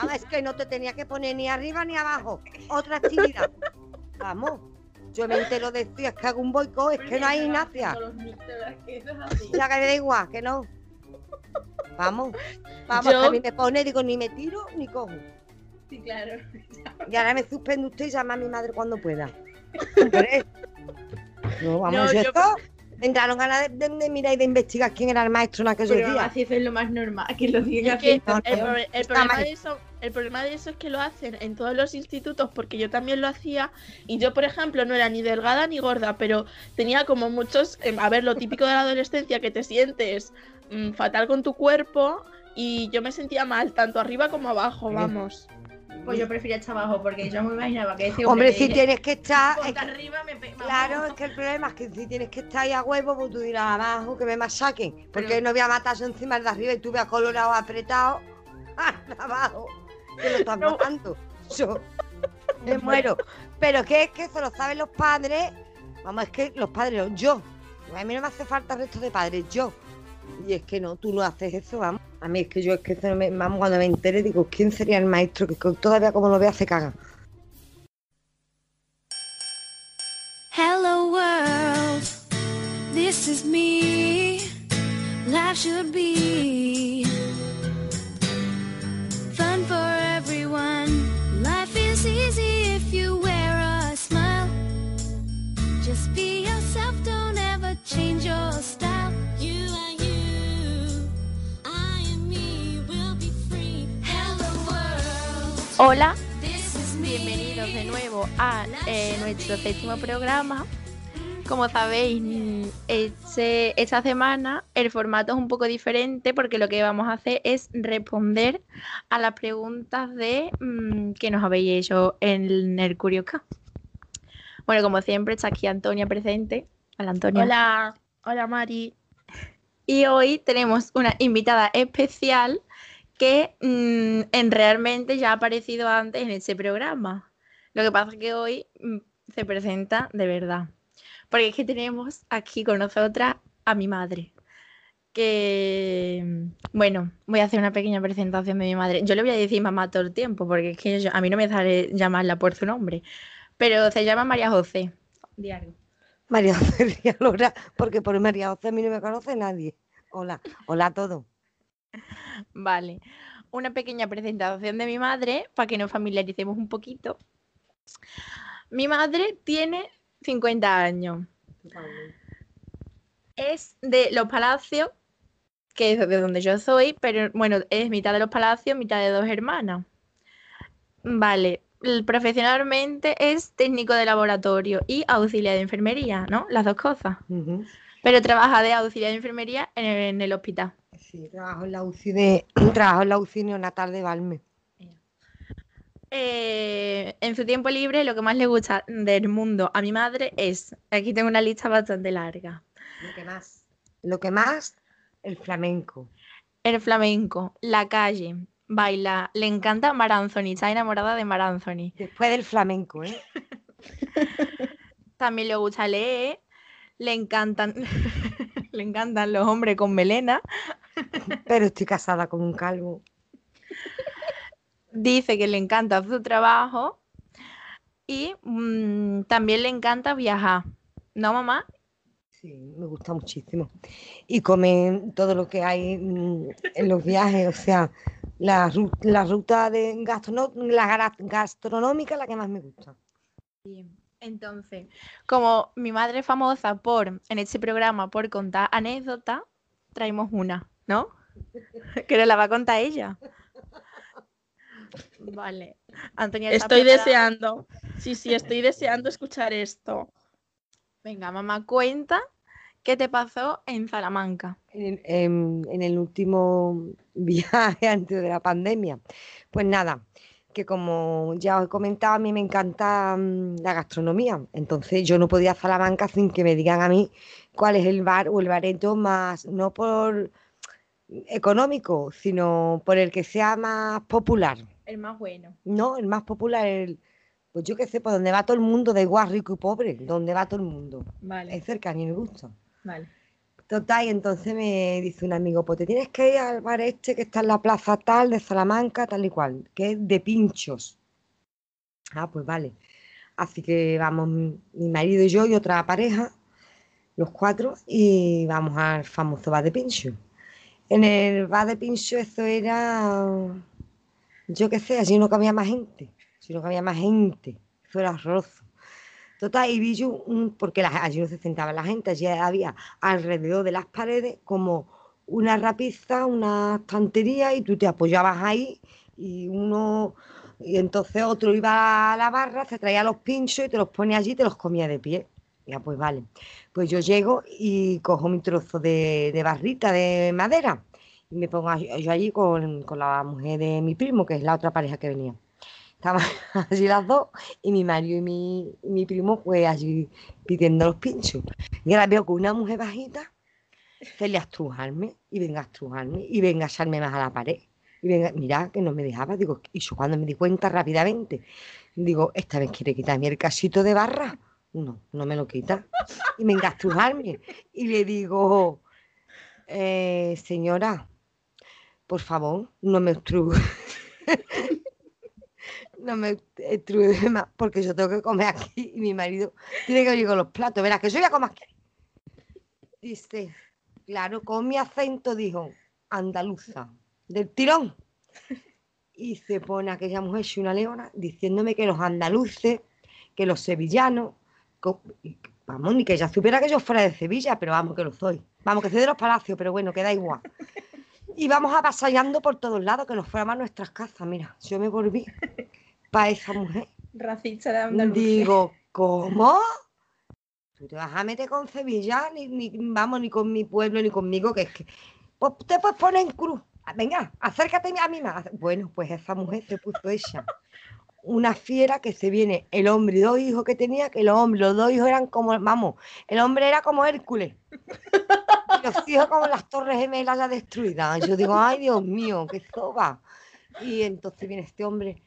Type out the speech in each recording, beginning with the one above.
Vamos, es que no te tenía que poner ni arriba ni abajo. Otra actividad. Vamos. Yo me entero de esto y es que hago un boicot, es que no hay Ignacia. Ya que me da igual, que no. Vamos, vamos, Yo- que a mí me pone, digo, ni me tiro ni cojo. Sí, claro. Y ahora me suspende usted y llama a mi madre cuando pueda. No, vamos, No, yo esto. Me entraron ganas de, de- de mirar y de investigar quién era el maestro en aquellos Pero días. así es lo más normal, que lo diga Es que el, problema de eso, el problema de eso es que lo hacen en todos los institutos, porque yo también lo hacía, y yo, por ejemplo, no era ni delgada ni gorda, pero tenía como muchos, em, a ver, lo típico de la adolescencia, que te sientes mm, fatal con tu cuerpo, y yo me sentía mal, tanto arriba como abajo, vamos. Pues yo prefería estar abajo, porque yo me imaginaba que ese Hombre, si tienes que estar. es "Ponte que- arriba me pe- claro, vamos". es que el problema es que si tienes que estar ahí a huevo, pues tú dirás abajo que me masaquen. Porque Pero- no voy a matarse encima de arriba y tú veas colorado apretado abajo. Que lo están No. matando. Yo me muero. Pero que es que eso lo saben los padres. Vamos, es que los padres, no, yo. A mí no me hace falta el resto de padres, yo. Y es que no, tú no haces eso, vamos. A mí es que yo es que eso me- vamos, cuando me entere digo, ¿quién sería el maestro? Que todavía como lo vea se caga. Hello world, this is me. Life should be fun for everyone. Is easy if you wear a smile. Just be yourself, don't ever change your style. You are you, I am me, we'll be free. Hello world, Hola, bienvenidos de nuevo a eh, nuestro séptimo programa. Como sabéis, este- esta semana el formato es un poco diferente porque lo que vamos a hacer es responder a las preguntas de mm, que nos habéis hecho en el Curiosca. Bueno, como siempre, está aquí Antonia presente. Hola, Antonia. Hola, hola Mari. Y hoy tenemos una invitada especial que mm, en realmente ya ha aparecido antes en este programa. Lo que pasa es que hoy mm, se presenta de verdad. Porque es que tenemos aquí con nosotras a mi madre. Que, mm, bueno, voy a hacer una pequeña presentación de mi madre. Yo le voy a decir mamá todo el tiempo, porque es que yo- a mí no me sale llamarla por su nombre. Pero se llama María José. Di algo. María José Villalora, porque por María José a mí no me conoce nadie. Hola, hola a todos. Vale, una pequeña presentación de mi madre para que nos familiaricemos un poquito. Mi madre tiene 50 años. Es de Los Palacios, que es de donde yo soy, pero bueno, es mitad de Los Palacios, mitad de dos hermanas. Vale, profesionalmente es técnico de laboratorio y auxiliar de enfermería, ¿no? Las dos cosas. Pero trabaja de auxiliar de enfermería en el, en el hospital. Sí, trabajo en la UCI de, trabajo en la UCI neonatal de Valme. Eh, en su tiempo libre, lo que más le gusta del mundo a mi madre es, aquí tengo una lista bastante larga, Lo que más. Lo que más, el flamenco. el flamenco, la calle, baila, le encanta Mar Anthony, está enamorada de Mar Anthony. Después del flamenco, ¿eh? También le gusta leer, le encantan, le encantan los hombres con melena, Pero estoy casada con un calvo. Dice que le encanta su trabajo y mm, también le encanta viajar. ¿No, mamá? Sí, me gusta muchísimo. Y comen todo lo que hay mm, en los viajes, o sea, la, ru- la ruta de gastrono- la gra- gastronómica es la que más me gusta. Bien, Entonces, como mi madre es famosa por, en este programa, por contar anécdotas, traemos una, ¿no? Que nos la va a contar ella. Vale. Antonia, ¿estás Estoy preparada? deseando. Sí, sí, estoy deseando escuchar esto. Venga, mamá, cuenta qué te pasó en Salamanca. En, en- en el último viaje antes de la pandemia. Pues nada, que como ya os he comentado, a mí me encanta mm, la gastronomía. Entonces yo no podía ir a Salamanca sin que me digan a mí cuál es el bar o el bareto más, no por económico, sino por el que sea más popular. El más bueno. No, el más popular, el, pues yo qué sé, por donde va todo el mundo, da igual rico y pobre, donde va todo el mundo. Vale, Es cerca, a mí me gusta. vale. Total, y entonces me dice un amigo, pues te tienes que ir al bar este que está en la plaza tal de Salamanca, tal y cual, que es de pinchos. Ah, pues vale. Así que vamos mi marido y yo y otra pareja, los cuatro, y vamos al famoso bar de pincho. En el bar de pincho eso era, yo qué sé, allí no cabía más gente, si no cabía más gente, eso era horroroso. Total, y vi yo, porque la- allí no se sentaba la gente, allí había alrededor de las paredes como una rapiza, una estantería, y tú te apoyabas ahí, y uno, y entonces otro iba a la barra, se traía los pinchos y te los ponía allí y te los comía de pie. Ya, pues vale. Pues yo llego y cojo mi trozo de, de barrita de madera me pongo yo allí con, con la mujer de mi primo, que es la otra pareja que venía. Estaban allí las dos y mi marido y mi, y mi primo pues allí pidiendo los pinchos. Y ahora veo que una mujer bajita se le a estrujarme y venga a estrujarme y venga a echarme más a la pared. Y venga, mira que no me dejaba, digo, y yo cuando me di cuenta rápidamente, digo, esta vez quiere quitarme el casito de barra. No, no me lo quita. Y venga a estrujarme. Y le digo, "Eh, señora, por favor, no me estruje. no me estruje más, porque yo tengo que comer aquí y mi marido tiene que venir con los platos. Verás que yo voy a comer aquí. Dice, claro, con mi acento dijo, andaluza, del tirón. Y se pone aquella mujer, y una leona, diciéndome que los andaluces, que los sevillanos, vamos, ni que ella supiera que yo fuera de Sevilla, pero vamos, que lo soy. Vamos, que soy de los palacios, pero bueno, queda igual. Y vamos avasallando por todos lados, que nos fuéramos a nuestras casas. Mira, yo me volví para esa mujer. Racista de Andalucía. Digo, ¿cómo? Tú te vas a meter con Sevilla, ni, ni- vamos, ni con mi pueblo, ni conmigo, que es que. Pues te puedes poner en cruz. Ah, Venga, acércate a mí más. Bueno, pues esa mujer se puso ella. Una fiera que se viene el hombre y dos hijos que tenía, que los hombres, los dos hijos eran como, vamos, el hombre era como Hércules. Los hijos como las torres gemelas ya destruidas. Yo digo, ay Dios mío, qué soba. Y entonces viene este hombre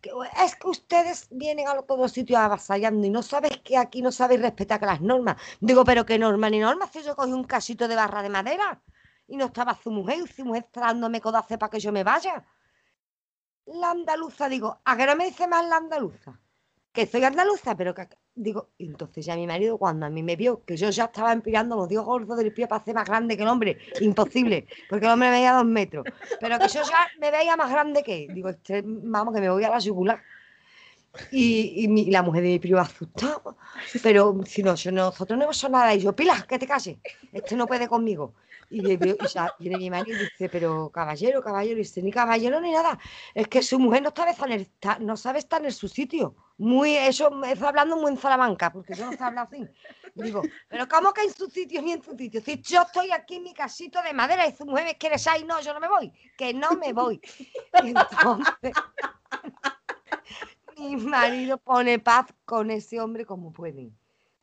que es que ustedes vienen a los- todos los sitios avasallando y no sabes que aquí no sabéis respetar las normas. Digo, pero qué norma ni norma, si yo cogí un casito de barra de madera y no estaba su mujer, y su mujer está dándome codace para que yo me vaya. La andaluza, digo, ¿a qué no me dice más la andaluza? Que soy andaluza, pero que... Digo, entonces ya mi marido cuando a mí me vio que yo ya estaba empirando los dios gordos del pie para ser más grande que el hombre, imposible, porque el hombre me veía dos metros, pero que yo ya me veía más grande que. Digo, este, vamos, que me voy a la yugular. Y, y mi- la mujer de mi primo asustada, pero si no, yo, nosotros no hemos hecho nada. Y yo, Pilar, que te calles, este no puede conmigo. Y, le viene mi marido y dice, pero caballero, caballero, y dice, ni caballero ni nada. Es que su mujer no sabe estar en, no sabe estar en su sitio. Muy, eso me está hablando muy en Salamanca, porque yo no sé hablar así. Digo, pero ¿cómo que en su sitio ni en su sitio? Si yo estoy aquí en mi casito de madera y su mujer me quiere y no, yo no me voy, que no me voy. Y entonces, mi marido pone paz con ese hombre como puede.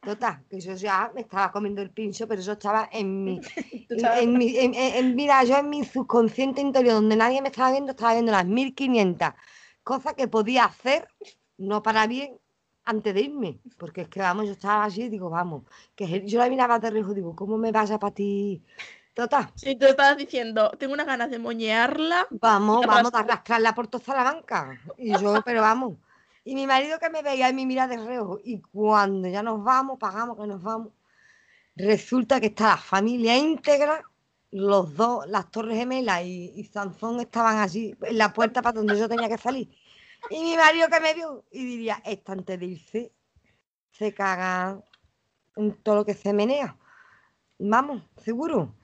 Total, que yo ya me estaba comiendo el pincho, pero yo estaba en mi, en, mi, en- en- mira, yo en mi subconsciente interior, donde nadie me estaba viendo, estaba viendo las 1500 cosas que podía hacer, no para bien, antes de irme. Porque es que, vamos, yo estaba así digo, vamos, que yo la miraba de reojo, digo, ¿cómo me vaya para ti? Total, Si tú estabas diciendo, tengo unas ganas de moñearla, vamos, vamos a arrastra- arrastrarla por toda Salamanca. Y yo, pero vamos. Y mi marido que me veía y me mira de reojo. Y cuando ya nos vamos, pagamos que nos vamos, resulta que está la familia íntegra, los dos, las Torres Gemelas y, y Sansón estaban allí en la puerta para donde yo tenía que salir. Y mi marido que me vio y diría, esta antes de irse, se caga en todo lo que se menea. Vamos, seguro.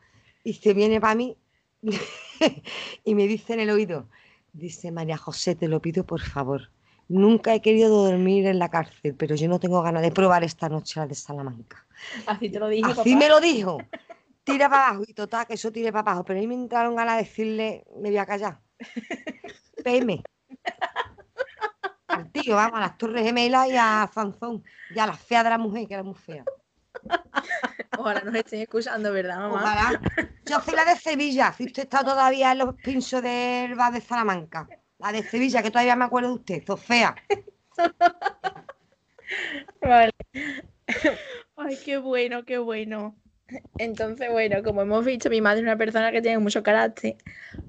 Y se viene para mí y me dice en el oído, dice María José, te lo pido por favor. Nunca he querido dormir en la cárcel, pero yo no tengo ganas de probar esta noche la de Salamanca. así te lo dije, Así papá. me lo dijo. Tira para abajo y total, que eso tire para abajo. Pero a mí me entraron ganas de decirle, me voy a callar. PM. Al tío, vamos, a las Torres Gemelas y a Sansón. Y a la fea de la mujer, que era muy fea. Ojalá nos estén escuchando, ¿verdad, mamá? Ojalá. Yo soy la de Sevilla, si usted está todavía en los pinchos del bar de Salamanca. La de Sevilla, que todavía me acuerdo de usted, Sofía. Vale. Ay, qué bueno, qué bueno. Entonces, bueno, como hemos visto, mi madre es una persona que tiene mucho carácter,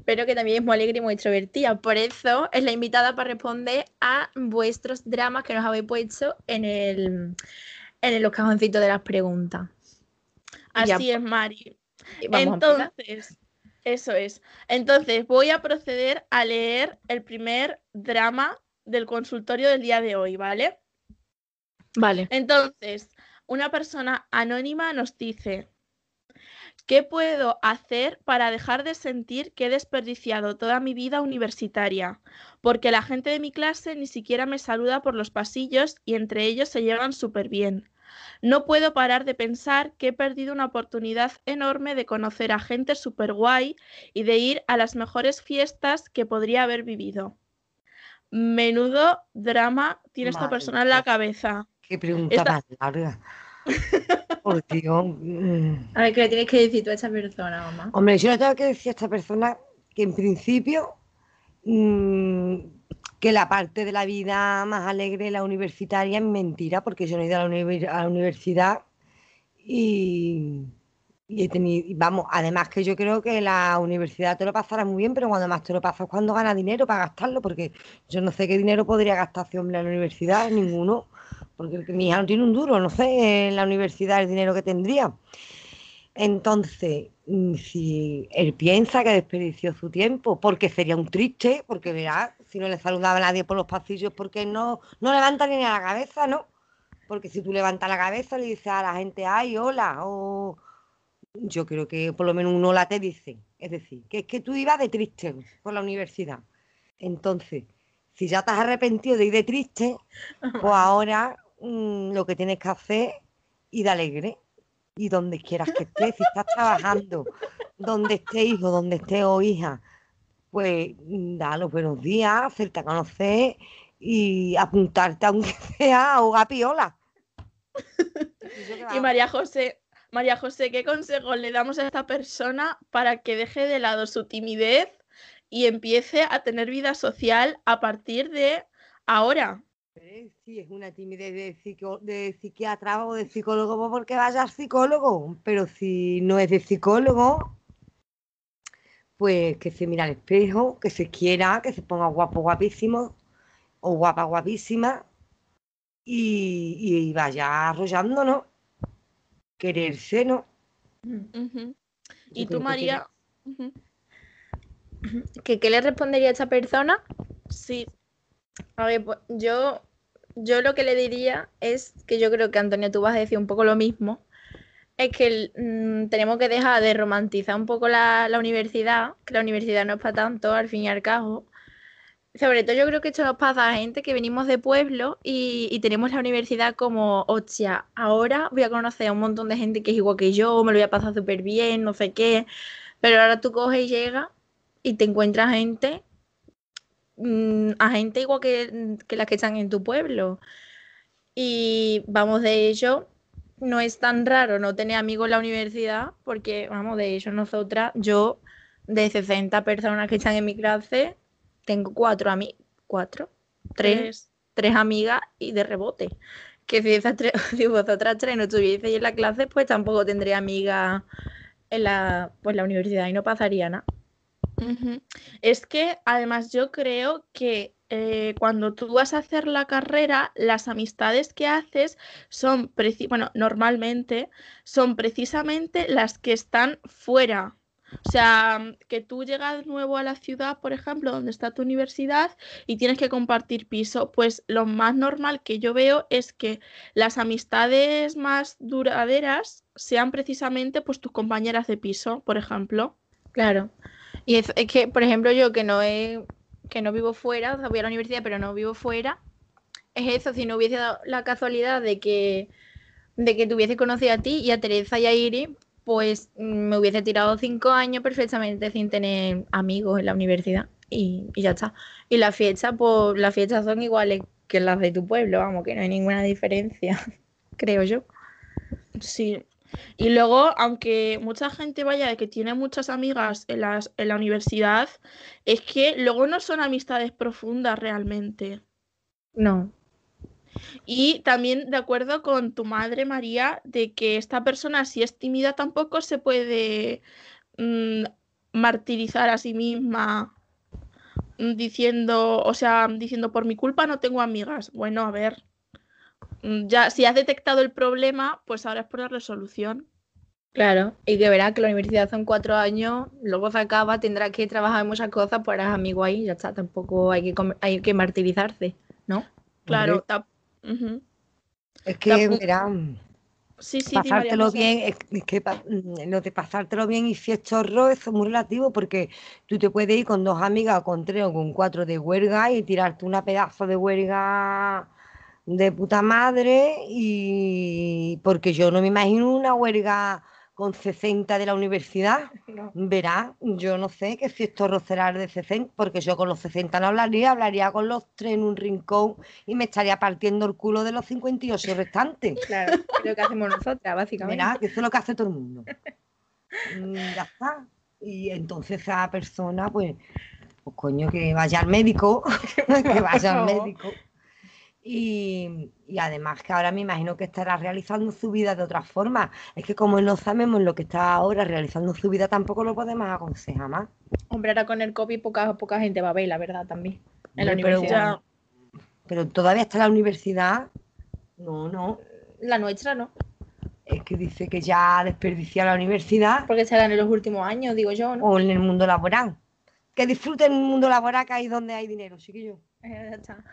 pero que también es muy alegre y muy extrovertida. Por eso es la invitada para responder a vuestros dramas que nos habéis puesto en el en los cajoncitos de las preguntas. Ya, Así es, Mari. y vamos. Entonces, eso es. Entonces, voy a proceder a leer el primer drama del consultorio del día de hoy, ¿vale? Vale. Entonces, una persona anónima nos dice, ¿qué puedo hacer para dejar de sentir que he desperdiciado toda mi vida universitaria? Porque la gente de mi clase ni siquiera me saluda por los pasillos y entre ellos se llevan súper bien. No puedo parar de pensar que he perdido una oportunidad enorme de conocer a gente súper guay y de ir a las mejores fiestas que podría haber vivido. Menudo drama tiene esta persona en la cabeza. Qué pregunta Esta- más larga. Por Dios. mm. A ver, ¿qué le tienes que decir tú a esa persona, mamá? Hombre, yo le tengo que decir a esta persona que en principio mm, que la parte de la vida más alegre, la universitaria, es mentira, porque yo no he ido a la, universidad y, he tenido, vamos, además que yo creo que la universidad te lo pasará muy bien, pero cuando más te lo pasas cuando ganas dinero para gastarlo, porque yo no sé qué dinero podría gastar este hombre en la universidad, ninguno, porque mi hija no tiene un duro, no sé en la universidad el dinero que tendría. Entonces, mm, si él piensa que desperdició su tiempo, porque sería un triste, porque verá, si no le saludaba a nadie por los pasillos, porque no, no levanta ni la cabeza, ¿no? Porque si tú levantas la cabeza le dices a la gente, ay, hola, o yo creo que por lo menos un hola te dice. Es decir, que es que tú ibas de triste por la universidad. Entonces, si ya te has arrepentido de ir de triste, pues ahora mm, lo que tienes que hacer es ir de alegre. Y donde quieras que estés, si estás trabajando, donde esté hijo, donde esté o hija, pues mm, da los buenos días, hacerte a conocer y apuntarte aunque sea a jugar piola. Y. María José, María José, ¿qué consejos le damos a esta persona para que deje de lado su timidez y empiece a tener vida social a partir de ahora? Eh, Si es una timidez de, psico- de psiquiatra o de psicólogo, pues porque vaya al psicólogo. Pero si no es de psicólogo, pues que se mira al espejo, que se quiera, que se ponga guapo, guapísimo o guapa, guapísima y, y vaya arrollando, ¿no? Quererse, ¿no? ¿Y tú, que María? ¿Qué, qué le respondería a esta persona? Sí, A ver, pues, yo, yo lo que le diría es que yo creo que Antonio, tú vas a decir un poco lo mismo. Es que mm, tenemos que dejar de romantizar un poco la, la universidad, que la universidad no es para tanto, al fin y al cabo. Sobre todo yo creo que esto nos pasa a gente que venimos de pueblo y, y tenemos la universidad como, hostia, ahora voy a conocer a un montón de gente que es igual que yo, me lo voy a pasar súper bien, no sé qué. Pero ahora tú coges y llegas y te encuentras gente mm, a gente igual que, que las que están en tu pueblo. Y vamos, de hecho, no es tan raro no tener amigos en la universidad, porque vamos, de hecho, nosotras, yo de 60 personas que están en mi clase, tengo cuatro amigos, cuatro, tres, tres. tres amigas y de rebote. Que si, esas tres, si vosotras tres no estuvieseis en la clase, pues tampoco tendría amigas en la, pues, la universidad y no pasaría nada. Es que además yo creo que eh, cuando tú vas a hacer la carrera, las amistades que haces son, bueno, normalmente son precisamente las que están fuera. O sea, que tú llegas nuevo a la ciudad, por ejemplo, donde está tu universidad y tienes que compartir piso, pues lo más normal que yo veo es que las amistades más duraderas sean precisamente pues tus compañeras de piso, por ejemplo. Claro. Y es, es que, por ejemplo, yo que no he, que no vivo fuera, o sea, voy a la universidad, pero no vivo fuera, es eso, si no hubiese dado la casualidad de que, de que te hubiese conocido a ti y a Teresa y a Iris, pues mm, me hubiese tirado cinco años perfectamente sin tener amigos en la universidad. Y, y ya está. Y las fiestas, pues las fiestas son iguales que las de tu pueblo, vamos, que no hay ninguna diferencia, creo yo. Sí. Y luego, aunque mucha gente vaya de que tiene muchas amigas en las, en la universidad, es que luego no son amistades profundas realmente. No. Y también de acuerdo con tu madre, María, de que esta persona, si es tímida, tampoco se puede mm, martirizar a sí misma mm, diciendo, o sea, diciendo por mi culpa no tengo amigas. Bueno, a ver, ya si has detectado el problema, pues ahora es por la solución. Claro, y que verás que la universidad son cuatro años, luego se acaba, tendrás que trabajar en muchas cosas, pues eres amigo ahí, ya está, tampoco hay que, hay que martirizarse, ¿no? Claro, ujú. Es que, Tampoco- verá, Sí, sí, pasártelo bien, es, es que pa- mm, lo de pasártelo bien y fiestorro, eso es muy relativo porque tú te puedes ir con dos amigas o con tres o con cuatro de huelga y tirarte una pedazo de huelga de puta madre y porque yo no me imagino una huelga con 60 de la universidad. Verá, yo no sé qué fiestorro será el de 60, porque yo con los 60 no hablaría, hablaría con los tres en un rincón y me estaría partiendo el culo de los 58 restantes. Claro, es lo que hacemos nosotras, básicamente. Verá, que eso es lo que hace todo el mundo. Mm, ya está. Y entonces esa persona, pues, pues coño, que vaya al médico, que vaya al médico. Y, y además que ahora me imagino que estará realizando su vida de otra forma. Es que como no sabemos lo que está ahora realizando su vida, tampoco lo podemos aconsejar más. Hombre, ahora con el COVID poca, poca gente va a ver, la verdad, también. En la universidad. Pero todavía está la universidad. No, no. La nuestra, ¿no? Es que dice que ya ha desperdiciado la universidad Porque será en los últimos años, digo yo, ¿no? o en el mundo laboral. Que disfruten el mundo laboral que hay donde hay dinero, chiquillo. Eh, ya está.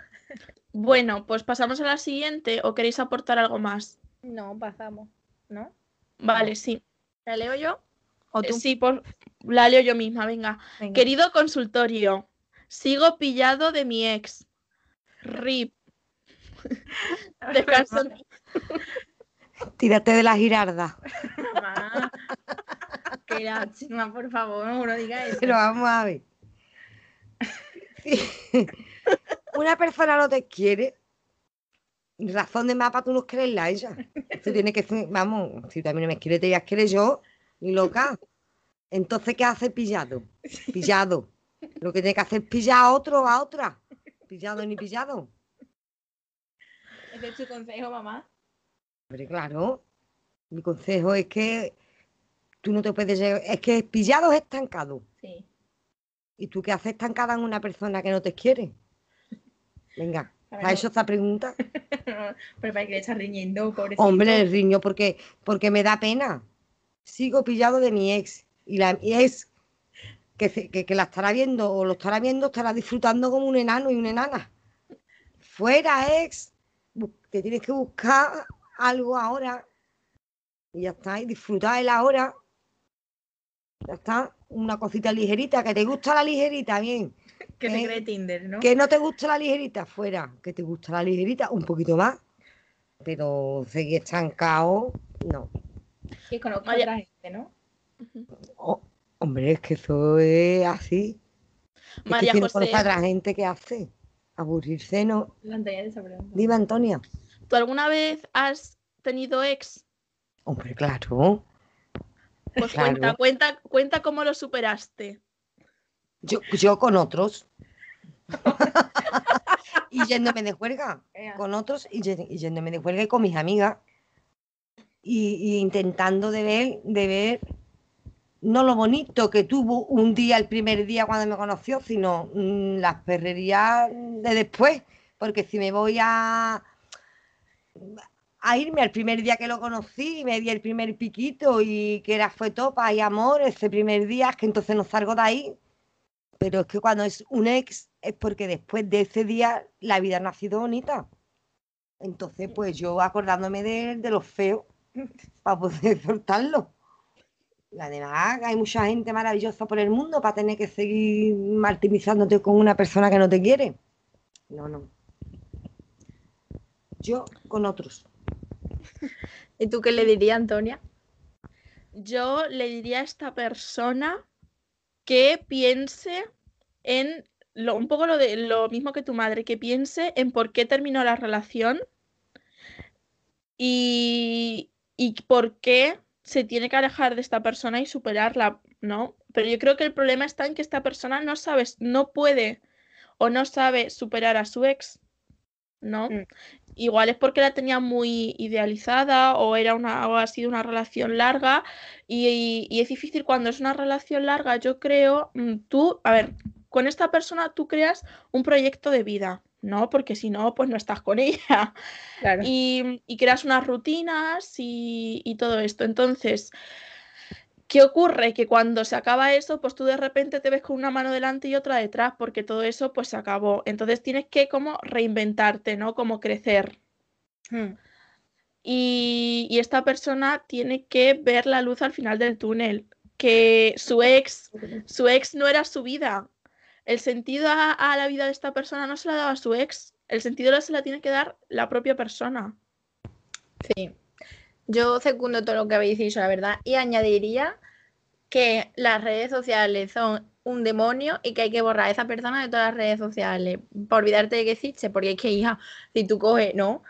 Bueno, pues pasamos a la siguiente o queréis aportar algo más. No, pasamos, ¿no? Vale, sí. ¿La leo yo? ¿O Eh, tú? Sí, por... la leo yo misma, venga. Venga. Querido consultorio, sigo pillado de mi ex. RIP. Descanso Tírate de la girarda. Mamá. Qué lástima, por favor, no digas eso. Pero vamos a ver. Una persona no te quiere, razón de mapa tú no creerla a ella. Tú tienes que vamos, si mí no me quieres, te voy a querer yo, ni loca. Entonces, ¿qué hace pillado? Pillado. Lo que tiene que hacer es pillar a otro a otra. Pillado ni pillado. Ese es tu consejo, mamá. Hombre, claro. Mi consejo es que tú no te puedes llegar. Es que pillado es estancado. Sí. ¿Y tú qué haces estancada en una persona que no te quiere? Venga, A ver, ¿has no. hecho esta pregunta? Pero para que le estás riñendo, pobrecito. Hombre, el riño, porque, porque me da pena. Sigo pillado de mi ex. Y la mi ex, que, que, que la estará viendo o lo estará viendo, estará disfrutando como un enano y una enana. Fuera, ex. Te tienes que buscar algo ahora. Y ya está, y disfrutar el ahora. Ya está, una cosita ligerita, que te gusta la ligerita, bien. Que se eh, cree Tinder, ¿no? Que no te gusta la ligerita, fuera. Que te gusta la ligerita, un poquito más. Pero seguir estancado, no. Que conozco a otra gente, ¿no? Oh, hombre, es que eso es así. Es que María si no José, conoce a otra gente, ¿qué hace? Aburrirse, ¿no? Dime, Antonia. ¿tú alguna vez has tenido ex? Hombre, claro. Pues Claro. cuenta, cuenta, cuenta cómo lo superaste. Yo, yo con otros. y yéndome de juerga. Ea. Con otros y yéndome de juerga y con mis amigas. Y, y intentando de ver, de ver no lo bonito que tuvo un día, el primer día cuando me conoció, sino mm, las perrerías de después. Porque si me voy a, a irme al primer día que lo conocí, me di el primer piquito y que era fue topa y amor ese primer día, es que entonces no salgo de ahí. Pero es que cuando es un ex es porque después de ese día la vida no ha sido bonita. Entonces, pues yo acordándome de, de los feos para poder soltarlo. Y además hay mucha gente maravillosa por el mundo para tener que seguir martirizándote con una persona que no te quiere. No, no. Yo con otros. ¿Y tú qué le dirías, Antonia? Yo le diría a esta persona que piense en lo, un poco lo, de, lo mismo que tu madre, que piense en por qué terminó la relación y, y por qué se tiene que alejar de esta persona y superarla, ¿no? Pero yo creo que el problema está en que esta persona no sabe, no puede o no sabe superar a su ex, ¿no? Mm. Igual es porque la tenía muy idealizada o era una, o ha sido una relación larga y, y es difícil cuando es una relación larga, yo creo, mm, tú, a ver, con esta persona tú creas un proyecto de vida, ¿no? Porque si no, pues no estás con ella Claro. y, y creas unas rutinas y, y todo esto. Entonces, ¿qué ocurre? Que cuando se acaba eso, pues tú de repente te ves con una mano delante y otra detrás, porque todo eso pues se acabó. Entonces tienes que como reinventarte, ¿no? Como crecer. Hmm. Y, y esta persona tiene que ver la luz al final del túnel, que su ex, su ex no era su vida. El sentido a, a la vida de esta persona no se la daba su ex, el sentido se la tiene que dar la propia persona. Sí. Yo secundo todo lo que habéis dicho, la verdad, y añadiría que las redes sociales son un demonio y que hay que borrar a esa persona de todas las redes sociales por olvidarte de que existe, porque es que, hija, si tú coges, ¿no?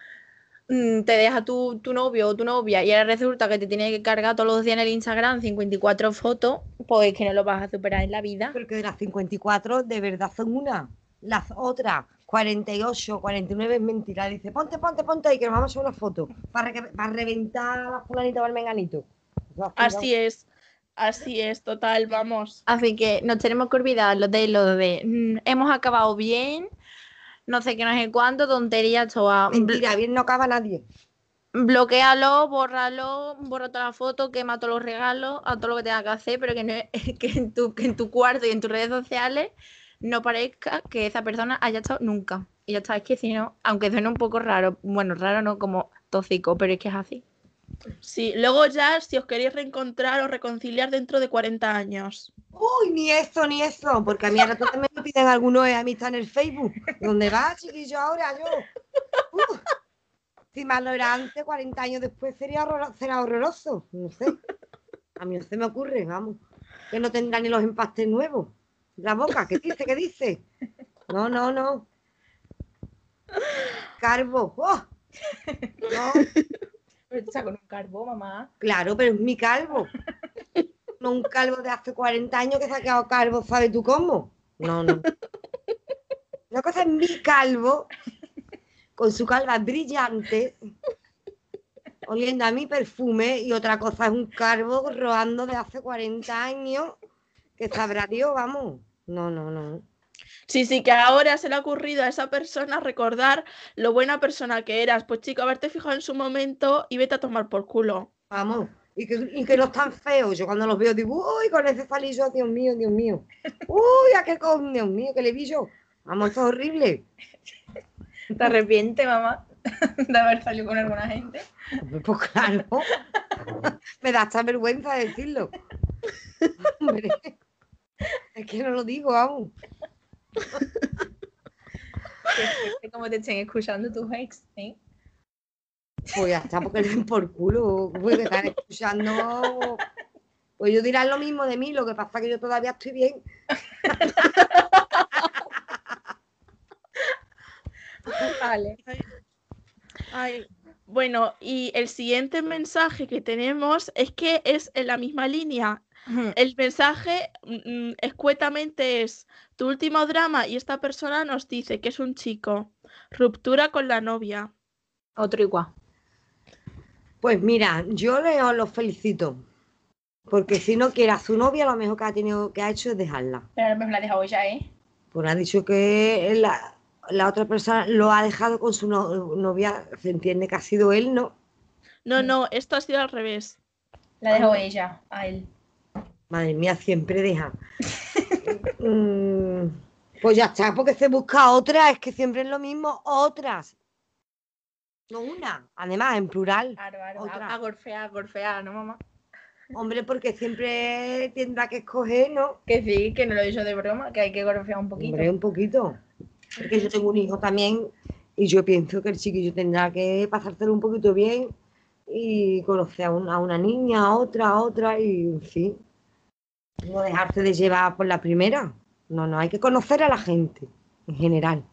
Mm, Te deja tu, tu novio o tu novia y ahora resulta que te tiene que cargar todos los días en el Instagram 54 fotos, pues es que no lo vas a superar en la vida. Porque de las 54 de verdad son una. Las otras 48, 49 es mentira. Dice, ponte, ponte, ponte ahí que nos vamos a hacer una foto. Para, que, para reventar a la fulanita o al menganito. Así es, así es, total, vamos. Así que nos tenemos que olvidar lo de lo de mm, hemos acabado bien, no sé qué, no sé cuánto, tonterías todas. Bl- Mentira, bien no acaba nadie. bloquealo, bórralo, borra todas las fotos, quema todos los regalos, a todo lo que tengas que hacer, pero que, no, que, en tu, que en tu cuarto y en tus redes sociales no parezca que esa persona haya estado nunca. Y ya está, es que si no, aunque suene un poco raro, bueno, raro no como tóxico, pero es que es así. Sí, luego ya si os queréis reencontrar o reconciliar dentro de 40 años. Uy, ni eso, ni eso. Porque a mí ahora también me lo piden algunos de amistad en el Facebook. ¿Dónde va, chiquillo, ahora yo? Uh. Si más lo era antes, 40 años después sería, horror- será horroroso. No sé. A mí no se me ocurre, vamos. Que no tendrá ni los empastes nuevos. La boca, ¿qué dice? ¿Qué dice? No, no, no. Carbo. ¡oh! No, Pero tú con un carbo, mamá. claro, pero es mi calvo. No un calvo de hace 40 años que se ha quedado calvo, ¿sabes tú cómo? No, no. Una cosa es mi calvo, con su calva brillante, oliendo a mi perfume, y otra cosa es un calvo rodando de hace 40 años, que sabrá Dios, vamos. No, no, no. Sí, sí, que ahora se le ha ocurrido a esa persona recordar lo buena persona que eras. Pues chico, haberte fijado en su momento y vete a tomar por culo. Vamos. Y que, y que no están feos. Yo cuando los veo digo, uy, con ese falillo, Dios mío, Dios mío. Uy, a qué con, Dios mío, que le vi yo. Vamos, esto es horrible. ¿Te arrepientes, mamá, de haber salido con alguna gente? Pues claro. Me da hasta vergüenza decirlo. Hombre, es que no lo digo aún. Como te estén escuchando tus ex, ¿eh? Pues ya está, porque le den por culo. Pues que están escuchando. Pues ellos dirán lo mismo de mí, lo que pasa es que yo todavía estoy bien. Vale. Ay, bueno, y el siguiente mensaje que tenemos es que es en la misma línea. El mensaje mm, escuetamente es tu último drama y esta persona nos dice que es un chico. Ruptura con la novia. Otro igual. Pues mira, yo le os los felicito. Porque si no quiere a su novia, lo mejor que ha tenido que ha hecho es dejarla. Pero a lo mejor la ha dejado ella, ¿eh? Pues ha dicho que la, la otra persona lo ha dejado con su no- novia. Se entiende que ha sido él, ¿no? No, no, esto ha sido al revés. La dejó ella, a él. Madre mía, siempre deja. Mm, pues ya está, porque se busca otra, es que siempre es lo mismo, otras. No una, además en plural. Claro, claro. Otra. A, gorfear, a gorfear, ¿no, mamá? Hombre, porque siempre tendrá que escoger, ¿no? Que sí, que no lo he dicho de broma, que hay que gorfear un poquito. Hombre, un poquito. Porque yo tengo un hijo también y yo pienso que el chiquillo tendrá que pasárselo un poquito bien y conocer a una, a una niña, a otra, a otra y en fin. No dejarse de llevar por la primera. No, no, hay que conocer a la gente en general.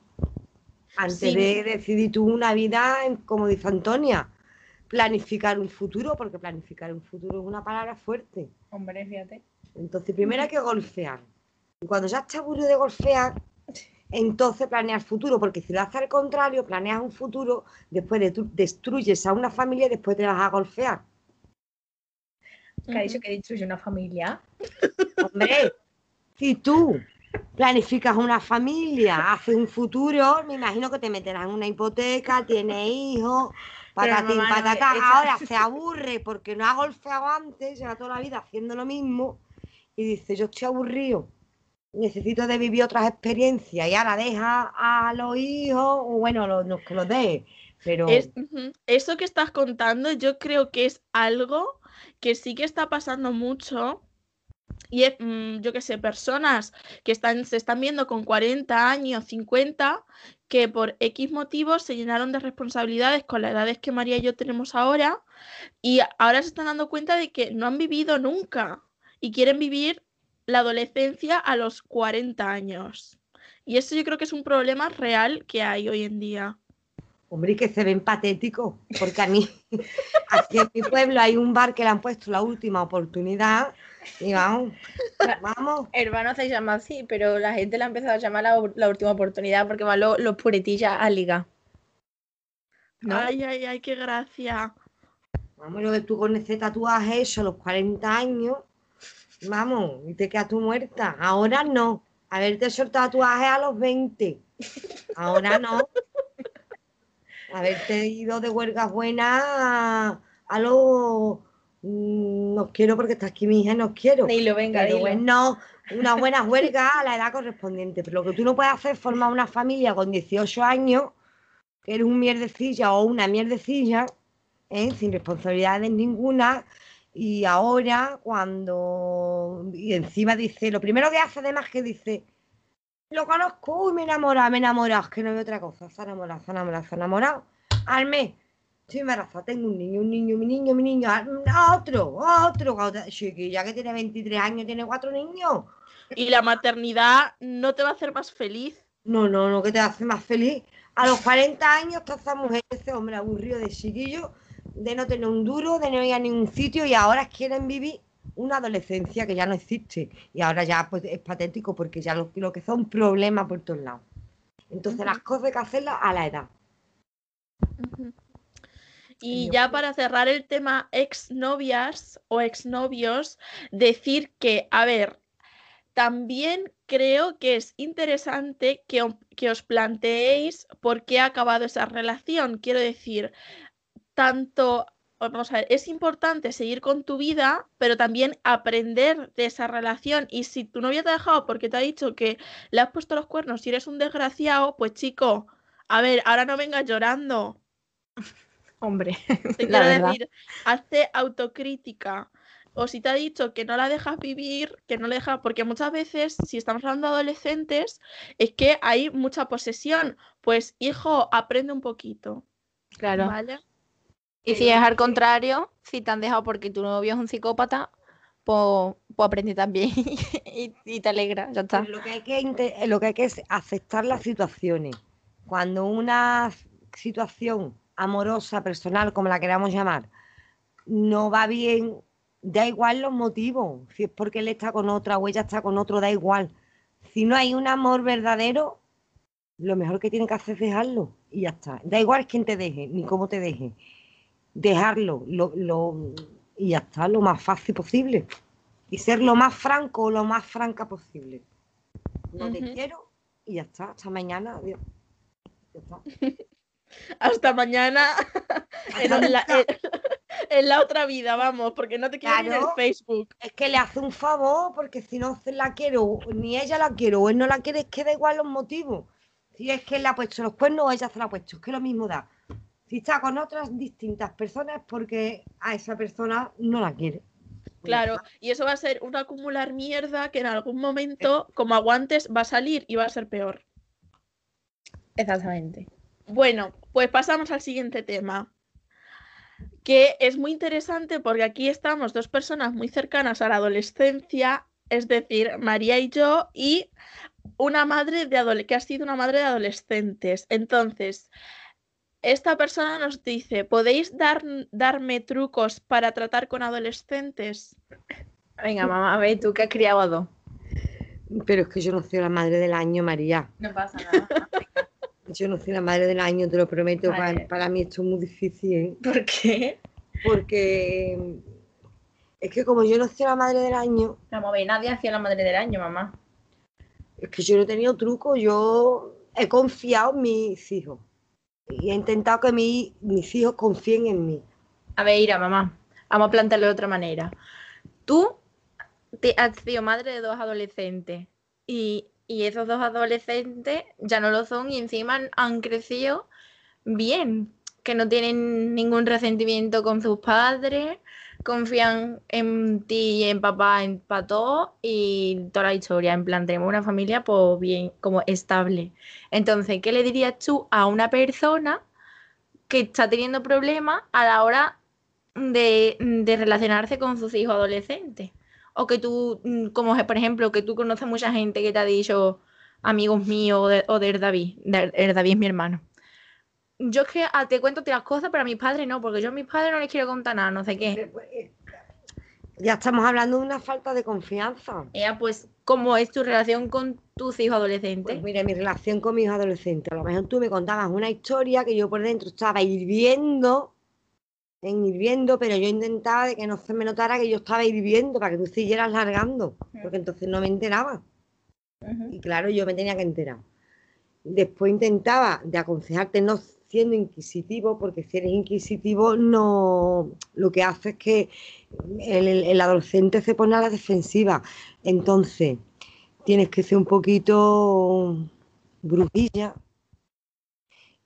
Antes Sí. de decidir tú una vida, como dice Antonia, planificar un futuro, porque planificar un futuro es una palabra fuerte. Hombre, fíjate. Entonces, primero hay que golfear. Y cuando ya esté aburrido de golfear, entonces planeas futuro, porque si lo haces al contrario, planeas un futuro, después de tú destruyes a una familia y después te vas a golfear. Que ha dicho que destruye una familia. Hombre, si tú planificas una familia, haces un futuro, me imagino que te meterás en una hipoteca, tienes hijos, patatín, mamá, no, patata. esa- Ahora se aburre porque no ha golfeado antes, lleva toda la vida haciendo lo mismo y dice, yo estoy aburrido, necesito de vivir otras experiencias y ahora deja a los hijos, o bueno, los, los que los deje, pero... Es-. Eso que estás contando, yo creo que es algo que sí que está pasando mucho. Y mm, yo qué sé, personas que están, se están viendo con 40 años, 50, que por X motivos se llenaron de responsabilidades con las edades que María y yo tenemos ahora, y ahora se están dando cuenta de que no han vivido nunca y quieren vivir la adolescencia a los 40 años. Y eso yo creo que es un problema real que hay hoy en día. Hombre, y que se ven patéticos, porque a mí, aquí en mi pueblo hay un bar que le han puesto la última oportunidad y vamos, vamos. Hermano se llama así, pero la gente la ha empezado a llamar la, la última oportunidad porque van lo- los puretillas a liga. ¿No? Ay, ay, ay, qué gracia. Vamos, lo que tú con ese tatuaje hecho a los 40 años, vamos, y te quedas tú muerta. Ahora no, haberte hecho el tatuaje a los 20, ahora no. Haberte ido de huelgas buenas a, a los... mm, No quiero porque está aquí mi hija, y no quiero. Dilo, venga, Pero bueno, una buena huelga a la edad correspondiente. Pero lo que tú no puedes hacer es formar una familia con 18 años, que eres un mierdecilla o una mierdecilla, ¿eh? sin responsabilidades ninguna. Y ahora, cuando. Y encima dice, lo primero que hace además que dice, lo conozco y me he enamorado, me he enamorado, es que no veo otra cosa, se ha enamorado, se ha enamorado, se ha enamorado. Al mes, estoy embarazada, tengo un niño, un niño, mi niño, mi niño, ah, otro, otro, otra chiquilla que tiene 23 años, tiene cuatro niños. Y la maternidad no te va a hacer más feliz. No, no, no, que te hace más feliz. A los 40 años está esa mujer, ese hombre aburrido de chiquillo, de no tener un duro, de no ir a ningún sitio y ahora quieren vivir una adolescencia que ya no existe. Y ahora ya pues es patético porque ya lo, lo que son problemas por todos lados. Entonces las cosas hay que hacerlas a la edad. Y ya para cerrar el tema exnovias o exnovios, decir que, a ver, también creo que es interesante que, que os planteéis por qué ha acabado esa relación. Quiero decir, tanto, vamos a ver, es importante seguir con tu vida, pero también aprender de esa relación. Y si tu novia te ha dejado porque te ha dicho que le has puesto los cuernos y eres un desgraciado, pues chico, a ver, ahora no vengas llorando. Hombre, Te la quiero verdad. decir, hazte autocrítica. O si te ha dicho que no la dejas vivir, que no le dejas, porque muchas veces, si estamos hablando de adolescentes, es que hay mucha posesión. Pues, hijo, aprende un poquito, Claro. ¿vale? Y si es al contrario, si te han dejado porque tu novio es un psicópata, pues, pues aprende también y, y te alegra, ya está. Lo que hay que lo que hay que es aceptar las situaciones. Cuando una situación amorosa, personal, como la queramos llamar, no va bien, da igual los motivos. Si es porque él está con otra o ella está con otro, da igual. Si no hay un amor verdadero, lo mejor que tiene que hacer es dejarlo y ya está. Da igual quién te deje, ni cómo te deje. Dejarlo lo, lo- y ya está, lo más fácil posible. Y ser lo más franco o lo más franca posible. No te quiero y ya está. Hasta mañana. Adiós. Ya está. Hasta mañana en Hasta la, en- la otra vida, vamos, porque no te quiero ni en el Claro. Facebook. Es que le hace un favor porque si no se la quiero, ni ella la quiero o él no la quiere, es que da igual los motivos. Si es que él le ha puesto los cuernos o ella se la ha puesto, es que lo mismo da. Si está con otras distintas personas porque a esa persona no la quiere. Claro, y eso va a ser un acumular mierda que en algún momento, como aguantes, va a salir y va a ser peor. Exactamente. Bueno, pues pasamos al siguiente tema, que es muy interesante porque aquí estamos dos personas muy cercanas a la adolescencia, es decir, María y yo, y una madre de que ha sido una madre de adolescentes. Entonces, esta persona nos dice, ¿podéis dar, darme trucos para tratar con adolescentes? Venga, mamá, a ver, tú que has criado a dos. Pero es que yo no soy la madre del año, María. No pasa nada. Yo no soy la madre del año, te lo prometo. Para, mí esto es muy difícil, ¿eh? ¿Por qué? Porque es que como yo no soy la madre del año, Vamos a ver, nadie hacía la madre del año, mamá. es que yo no he tenido truco, yo he confiado en mis hijos. Y he intentado que mi- mis hijos confíen en mí. A ver, Ira, mamá, vamos a plantearlo de otra manera. Tú te has sido madre de dos adolescentes y, y esos dos adolescentes ya no lo son y encima han, han crecido bien, que no tienen ningún resentimiento con sus padres, confían en ti y en papá en, para todo y toda la historia. En plan, tenemos una familia pues bien, como estable. Entonces, ¿qué le dirías tú a una persona que está teniendo problemas a la hora de, de relacionarse con sus hijos adolescentes. O que tú, mm, como por ejemplo, que tú conoces mucha gente que te ha dicho, amigos míos o de, David, de, David es mi hermano. Yo es que ah, te cuento otras cosas, pero a mis padres no, porque yo a mis padres no les quiero contar nada, no sé qué. Ya estamos hablando de una falta de confianza. Ella, pues, ¿cómo es tu relación con tus hijos adolescentes? Pues mira, mi relación con mis adolescentes. A lo mejor tú me contabas una historia que yo por dentro estaba hirviendo, en hirviendo, pero yo intentaba de que no se me notara que yo estaba hirviendo para que tú siguieras largando, porque entonces no me enteraba. Y claro, yo me tenía que enterar. Después intentaba de aconsejarte no siendo inquisitivo, porque si eres inquisitivo, no lo que hace es que el, adolescente se pone a la defensiva. Entonces, tienes que ser un poquito brujilla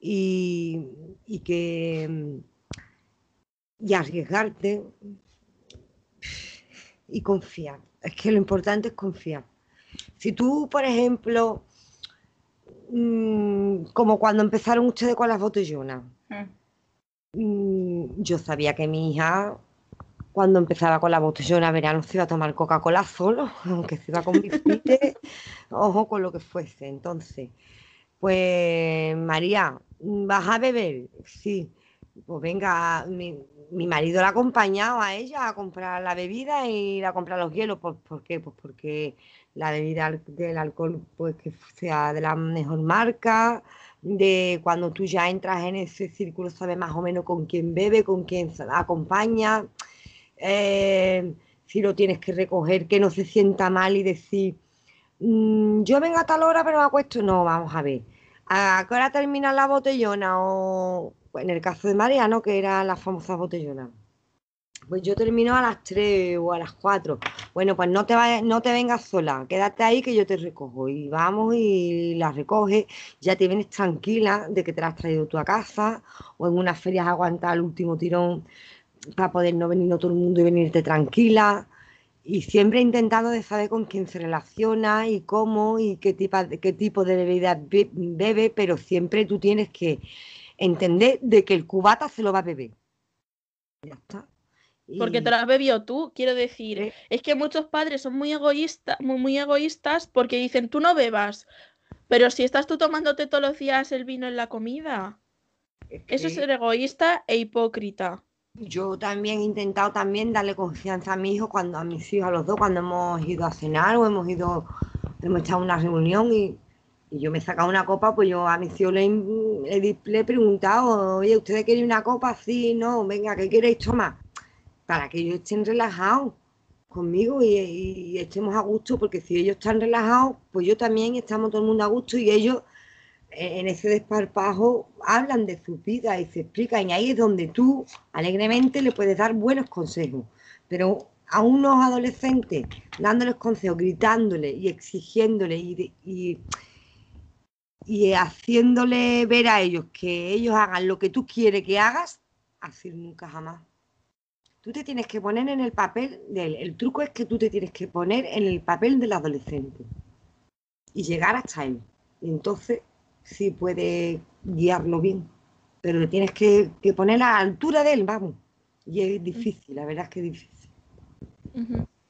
y, y que y arriesgarte y confiar. Es que lo importante es confiar. Si tú, por ejemplo, mm, como cuando empezaron ustedes con las botellonas, Mm. yo sabía que mi hija, cuando empezaba con la botellona verano, se iba a tomar Coca-Cola solo, aunque se iba con biscuites, ojo con lo que fuese. Entonces, pues, María, ¿vas a beber? Sí. Pues venga, mi, mi marido la ha acompañado a ella a comprar la bebida y a comprar los hielos. ¿Por, por qué? Pues porque la bebida del alcohol, pues que sea de la mejor marca, de cuando tú ya entras en ese círculo, sabes más o menos con quién bebe, con quién acompaña, eh, si lo tienes que recoger, que no se sienta mal y decir, "Mm, yo vengo a tal hora, pero me acuesto. No, vamos a ver. ¿A qué hora termina la botellona? O en el caso de Mariano, que era la famosa botellona. Pues yo termino a las 3 o a las 4. Bueno, pues no te vayas, no te vengas sola, quédate ahí que yo te recojo. Y vamos y la recoges, ya te vienes tranquila de que te la has traído tú a casa, o en unas ferias aguantar el último tirón para poder no venir todo el mundo y venirte tranquila. Y siempre intentando de saber con quién se relaciona y cómo y qué tipo, qué tipo de bebida be- bebe, pero siempre tú tienes que entender de que el cubata se lo va a beber. Ya está. Porque te lo has bebido tú, quiero decir. Sí. Es que muchos padres son muy egoístas, muy, muy egoístas porque dicen, tú no bebas. Pero si estás tú tomándote todos los días el vino en la comida, es eso es ser egoísta e hipócrita. Yo también he intentado también darle confianza a mi hijo cuando a mis hijos, a los dos, cuando hemos ido a cenar o hemos ido, hemos estado en una reunión y, y yo me he sacado una copa, pues yo a mis hijos le, le he preguntado, oye, ¿ustedes quieren una copa? Sí, no, venga, ¿qué queréis tomar? Para que ellos estén relajados conmigo y, estemos a gusto, porque si ellos están relajados, pues yo también estamos todo el mundo a gusto y ellos eh, en ese desparpajo hablan de su vida y se explican y ahí es donde tú alegremente le puedes dar buenos consejos. Pero a unos adolescentes dándoles consejos, gritándoles y exigiéndoles y, y, y haciéndole ver a ellos que ellos hagan lo que tú quieres que hagas, así nunca jamás. Tú te tienes que poner en el papel del, el truco es que tú te tienes que poner en el papel del adolescente y llegar hasta él. Y entonces sí puede guiarlo bien, pero le tienes que, que poner a la altura de él, vamos. Y es difícil, la verdad es que es difícil.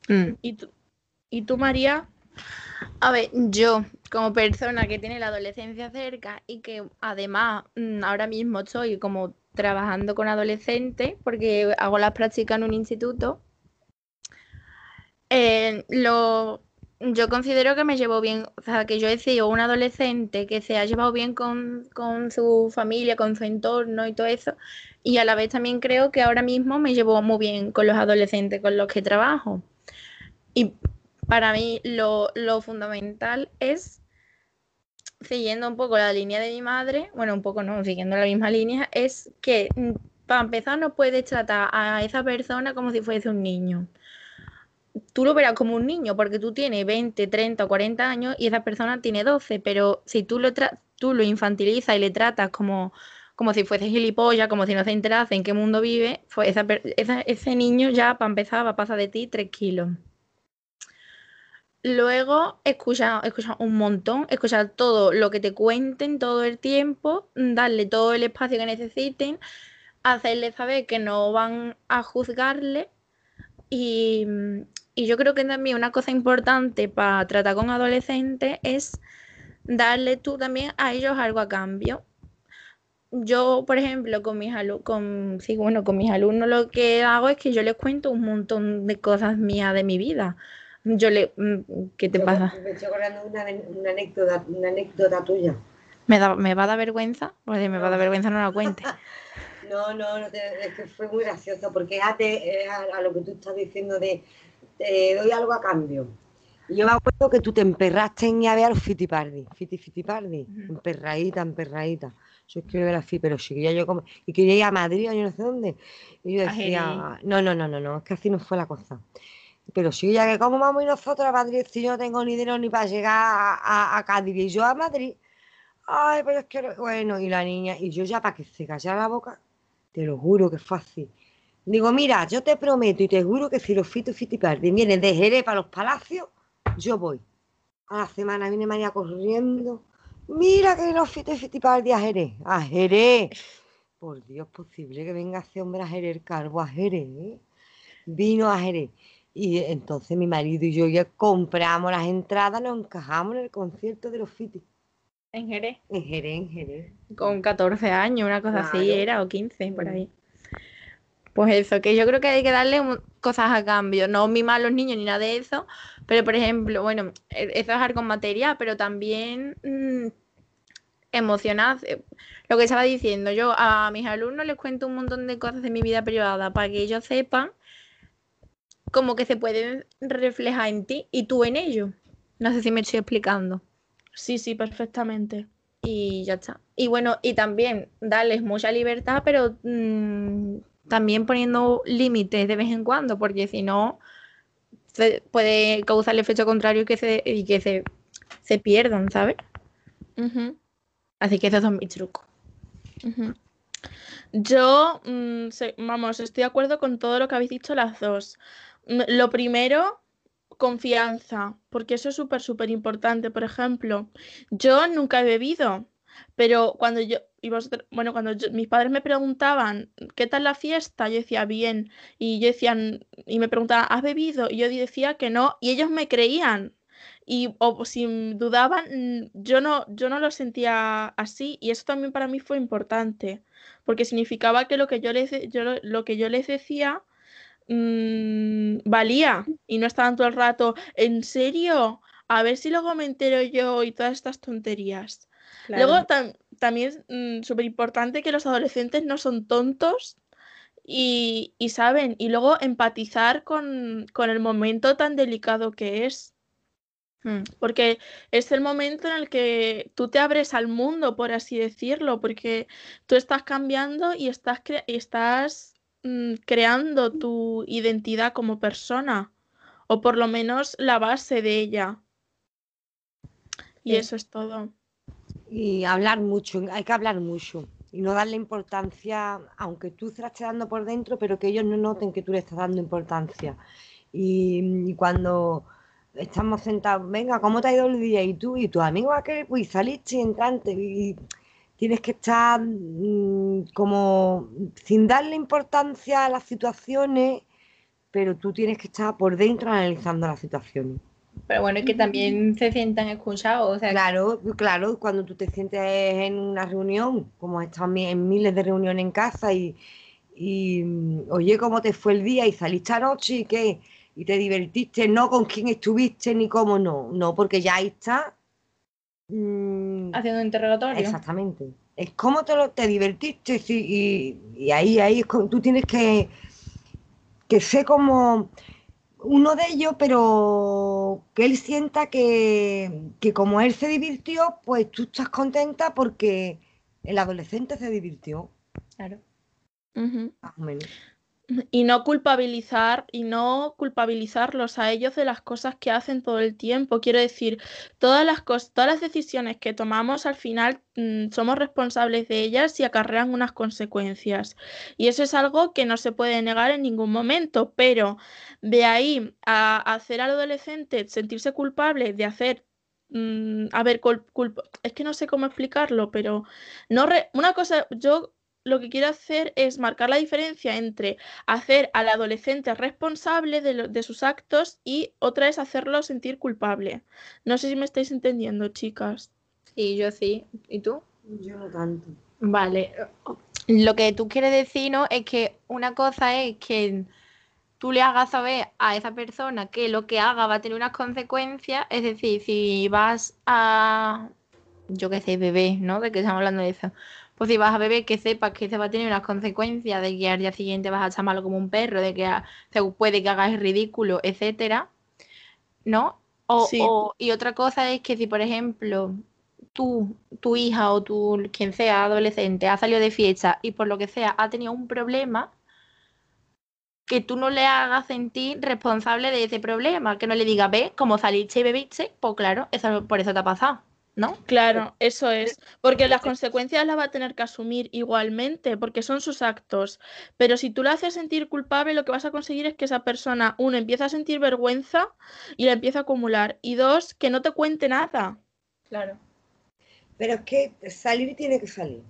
Mm. ¿Y tú, ¿Y tú, María? A ver, yo como persona que tiene la adolescencia cerca y que además mm, ahora mismo estoy como trabajando con adolescentes porque hago las prácticas en un instituto, eh, yo considero que me llevo bien, o sea, que yo he sido un adolescente que se ha llevado bien con, con su familia, con su entorno y todo eso, y a la vez también creo que ahora mismo me llevo muy bien con los adolescentes con los que trabajo. Y para mí lo, lo fundamental es, siguiendo un poco la línea de mi madre, bueno, un poco no, siguiendo la misma línea, es que mm, para empezar no puedes tratar a esa persona como si fuese un niño tú lo verás como un niño porque tú tienes 20, 30 o 40 años y esa persona tiene 12, pero si tú lo, tú lo infantilizas y le tratas como, como si fuese gilipollas, como si no se enterase en qué mundo vive, pues esa esa- ese niño ya para empezar va a pasar de ti 3 kilos. Luego, escucha, escucha un montón, escuchar todo lo que te cuenten todo el tiempo, darle todo el espacio que necesiten, hacerle saber que no van a juzgarle y, y yo creo que también una cosa importante para tratar con adolescentes es darle tú también a ellos algo a cambio. Yo, por ejemplo, con mis alumnos, con, sí, bueno, con mis alumnos lo que hago es que yo les cuento un montón de cosas mías de mi vida. Yo le, mm, ¿qué te Yo pasa? Me estoy acordando una, una anécdota, una anécdota tuya. ¿Me da, me va a dar vergüenza? Me va a dar vergüenza no la cuente. No, no, no te, es que fue muy gracioso porque a, te- a- a lo que tú estás diciendo de te doy algo a cambio. Y yo me acuerdo que tú te emperraste en ir a ver a los fitipardi, fiti fitipardi, Ujú. emperradita, emperradita. Yo quiero ver así, pero si quería yo como, y quería ir a Madrid yo no sé dónde. Y yo A decía, no, no, no, no, no, es que así no fue la cosa. Pero sí, ya que cómo vamos a nosotros a Madrid si yo no tengo ni dinero ni para llegar a, a, Cádiz y yo a Madrid. Ay, pero es que, no- bueno, y la niña, y yo ya para que se callara la boca, te lo juro que fue así. Digo, mira, yo te prometo y te juro que si los Fito Fitipardi vienen de Jerez para los palacios, yo voy. A la semana viene María corriendo. Mira que los Fito Fitipardi a Jerez. A Jerez. Por Dios, posible que venga ese hombre a Jerez, el calvo a Jerez. ¿eh? Vino a Jerez. Y entonces mi marido y yo ya compramos las entradas, nos encajamos en el concierto de los Fiti. En Jerez. En Jerez, en Jerez. Con 14 años, una cosa así era, o 15, por Mm. ahí. Pues eso, que yo creo que hay que darle cosas a cambio, no mimar a los niños ni nada de eso, pero por ejemplo, bueno, e- eso es algo material, pero también mm, emocionar. Lo que estaba diciendo, yo a mis alumnos les cuento un montón de cosas de mi vida privada para que ellos sepan como que se pueden reflejar en ti y tú en ellos. No sé si me estoy explicando. Sí, sí, perfectamente. Y ya está. Y bueno, y también darles mucha libertad, pero mm, también poniendo límites de vez en cuando, porque si no, se puede causar el efecto contrario y que se, y que se, se pierdan, ¿sabes? Así que esos son mis trucos. Yo, mm, vamos, estoy de acuerdo con todo lo que habéis dicho las dos. Lo primero, confianza, porque eso es súper, súper importante. Por ejemplo, yo nunca he bebido, pero cuando yo, y vosotros- bueno, cuando mis padres me preguntaban, ¿qué tal la fiesta? Yo decía, bien. Y yo decían, y me preguntaban, ¿has bebido? Y yo decía que no, y ellos me creían. Y o si dudaban, yo no, yo no lo sentía así, y eso también para mí fue importante, porque significaba que lo que yo les, yo, lo que yo les decía mm, valía y no estaban todo el rato, ¿en serio? A ver si luego me entero yo y todas estas tonterías. Luego tam- también es súper importante que los adolescentes no son tontos y, y saben, y luego empatizar con, con el momento tan delicado que es, Mm. porque es el momento en el que tú te abres al mundo, por así decirlo, porque tú estás cambiando y estás, cre- y estás mm, creando tu identidad como persona, o por lo menos la base de ella. Y Sí. eso es todo. Y hablar mucho, hay que hablar mucho. Y no darle importancia, aunque tú se la estés dando por dentro, pero que ellos no noten que tú le estás dando importancia. Y, y cuando estamos sentados, venga, ¿cómo te ha ido el día? Y tú y tu amigo aquel, pues saliste y entrante. Y tienes que estar mm, como sin darle importancia a las situaciones, pero tú tienes que estar por dentro analizando las situaciones. Pero bueno, y que también se sientan escuchados. O sea, Claro, claro, cuando tú te sientes en una reunión, como has estado en miles de reuniones en casa y, y, mm, oye, ¿cómo te fue el día? Y saliste anoche y qué, y te divertiste, no con quién estuviste ni cómo no, no, porque ya ahí está. Mm, Haciendo un interrogatorio. Exactamente. Es como te, lo- te divertiste sí, y, y ahí, ahí es como- tú tienes que, que ser como uno de ellos, pero que él sienta que, que como él se divirtió, pues tú estás contenta porque el adolescente se divirtió, Claro. Ujú. más o menos. Y no culpabilizar, y no culpabilizarlos a ellos de las cosas que hacen todo el tiempo. Quiero decir, todas las cosas, todas las decisiones que tomamos al final mm, somos responsables de ellas y acarrean unas consecuencias. Y eso es algo que no se puede negar en ningún momento, pero de ahí a hacer al adolescente sentirse culpable de hacer mm, a ver, es que no sé cómo explicarlo, pero no re- una cosa, yo lo que quiero hacer es marcar la diferencia entre hacer al adolescente responsable de, lo- de sus actos y otra es hacerlo sentir culpable. No sé si me estáis entendiendo, chicas. Sí, yo sí. ¿Y tú? Yo no tanto. Vale. Lo que tú quieres decir, ¿no? Es que una cosa es que tú le hagas saber a esa persona que lo que haga va a tener unas consecuencias. Es decir, si vas a, yo qué sé, bebé, ¿no? De que estamos hablando de eso. Pues si vas a beber, que sepas que se va a tener unas consecuencias de que al día siguiente vas a estar malo como un perro, de que a- se puede que hagas el ridículo, etcétera, ¿no? O, Sí. o- y otra cosa es que si, por ejemplo, tú, tu hija o tu, quien sea adolescente ha salido de fiesta y por lo que sea ha tenido un problema, que tú no le hagas sentir responsable de ese problema, que no le digas, ve, como saliste y bebiste, pues claro, eso, por eso te ha pasado, ¿no? Claro, eso es, porque las consecuencias las va a tener que asumir igualmente, porque son sus actos. Pero si tú le haces sentir culpable, lo que vas a conseguir es que esa persona, uno, empieza a sentir vergüenza y la empieza a acumular, y dos, que no te cuente nada. Claro. Pero es que salir tiene que salir.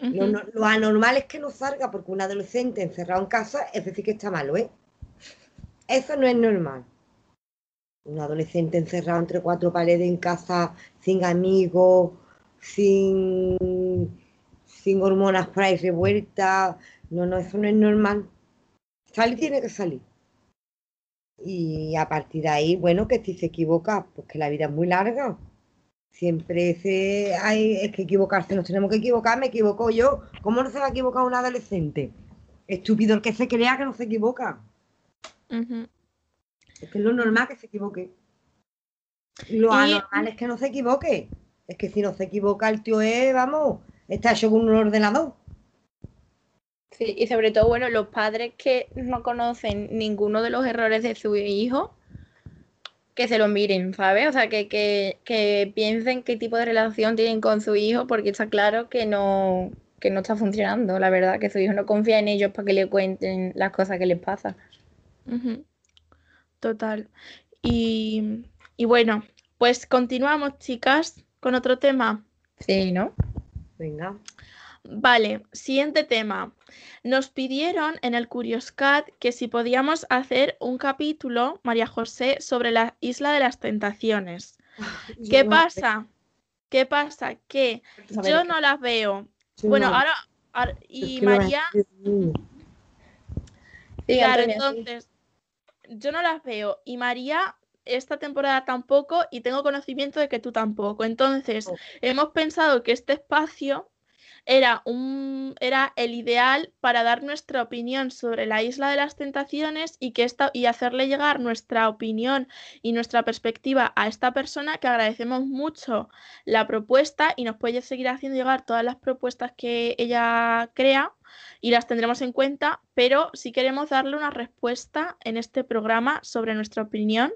Lo, Ujú. no- lo anormal es que no salga porque un adolescente encerrado en casa es decir que está malo, ¿eh? Eso no es normal. Un adolescente encerrado entre cuatro paredes en casa, sin amigos, sin, sin hormonas por ahí revueltas. No, no, eso no es normal. Salir tiene que salir. Y a partir de ahí, bueno, que si se equivoca, pues que la vida es muy larga. Siempre se, hay, es que equivocarse, nos tenemos que equivocar, me equivoco yo. ¿Cómo no se va a equivocar un adolescente? Estúpido el que se crea que no se equivoca. Ujú. Es que es lo normal que se equivoque. Lo Y- anormal es que no se equivoque. Es que si no se equivoca el tío es, vamos, está hecho con un ordenador. Sí, y sobre todo, bueno, los padres que no conocen ninguno de los errores de su hijo, que se lo miren, ¿sabes? O sea, que, que, que piensen qué tipo de relación tienen con su hijo, porque está claro que no, que no está funcionando, la verdad, que su hijo no confía en ellos para que le cuenten las cosas que les pasan. Ujú. Total. Y, y bueno, pues continuamos, chicas, con otro tema. Sí, ¿no? Venga. Vale, siguiente tema. Nos pidieron en el Curioscat que si podíamos hacer un capítulo, María José, sobre la isla de las tentaciones. ¿Qué Yo- pasa? ¿Qué pasa? Que yo no las veo. Bueno, no- ahora, ahora- es y María. Sí, claro, Antonia, sí. Yo no las veo y María esta temporada tampoco y tengo conocimiento de que tú tampoco. Entonces, Oh. hemos pensado que este espacio era un era el ideal para dar nuestra opinión sobre la isla de las tentaciones y que esta y hacerle llegar nuestra opinión y nuestra perspectiva a esta persona que agradecemos mucho la propuesta y nos puede seguir haciendo llegar todas las propuestas que ella crea y las tendremos en cuenta, pero si queremos darle una respuesta en este programa sobre nuestra opinión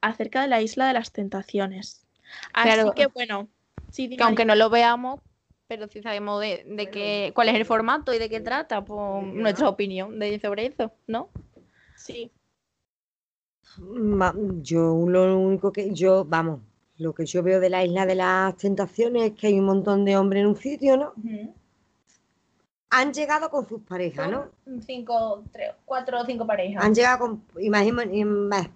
acerca de la isla de las tentaciones. Así Claro. que bueno, sí, Que aunque no lo veamos, pero sí sabemos de, de qué, cuál es el formato y de qué trata, pues nuestra opinión de, sobre eso, ¿no? Sí. Ma- Yo lo único que yo, vamos, lo que yo veo de la isla de las tentaciones es que hay un montón de hombres en un sitio, ¿no? Han llegado con sus parejas, ¿no? Cinco, tres, cuatro o cinco parejas. Han llegado con, imagínate,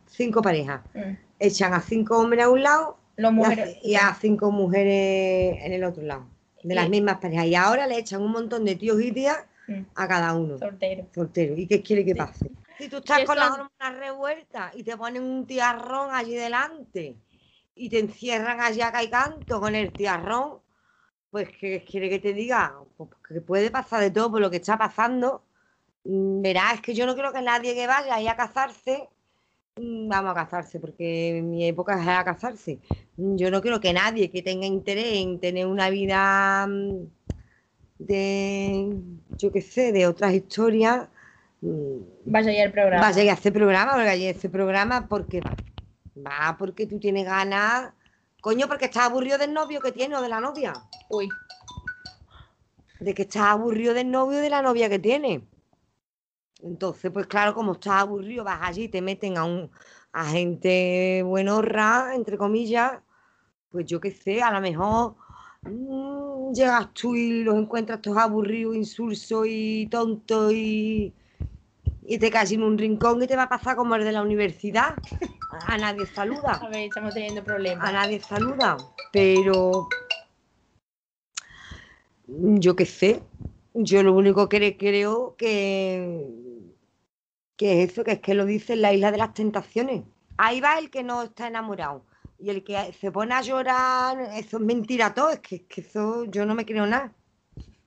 cinco parejas. Mm. Echan a cinco hombres a un lado Los y a, mujeres. y a cinco mujeres en el otro lado, de las mismas parejas. Y ahora le echan un montón de tíos y tías a cada uno, Solteros. solteros. ¿Y qué quiere que pase? Si tú estás con las hormonas revueltas y te ponen un tiarrón allí delante y te encierran allá acá y canto con el tiarrón, pues ¿qué quiere que te diga? Pues que puede pasar de todo por lo que está pasando. Mm, Verás, es que yo no creo que nadie que vaya ahí a casarse, mm, vamos a casarse, porque en mi época era a casarse. Mm, Yo no creo que nadie que tenga interés en tener una vida mm, de, yo qué sé, de otras historias, mm, Vaya ya el programa. Vaya y hace programa, porque allí ese programa, porque va. Va porque tú tienes ganas. Coño, porque estás aburrido del novio que tiene o de la novia. Uy, De que estás aburrido del novio o de la novia que tiene. Entonces, pues claro, como estás aburrido, vas allí y te meten a un a gente buenorra, entre comillas. Pues yo qué sé, a lo mejor mm, llegas tú y los encuentras todos aburridos, insulsos y tontos y, y te caes en un rincón y te va a pasar como el de la universidad. A nadie saluda. a ver, estamos teniendo problemas. A nadie saluda. Pero yo qué sé. Yo lo único que creo que, que es eso, que es que lo dice en la isla de las tentaciones. Ahí va el que no está enamorado. Y el que se pone a llorar, eso es mentira todo, es que, es que eso yo no me creo nada.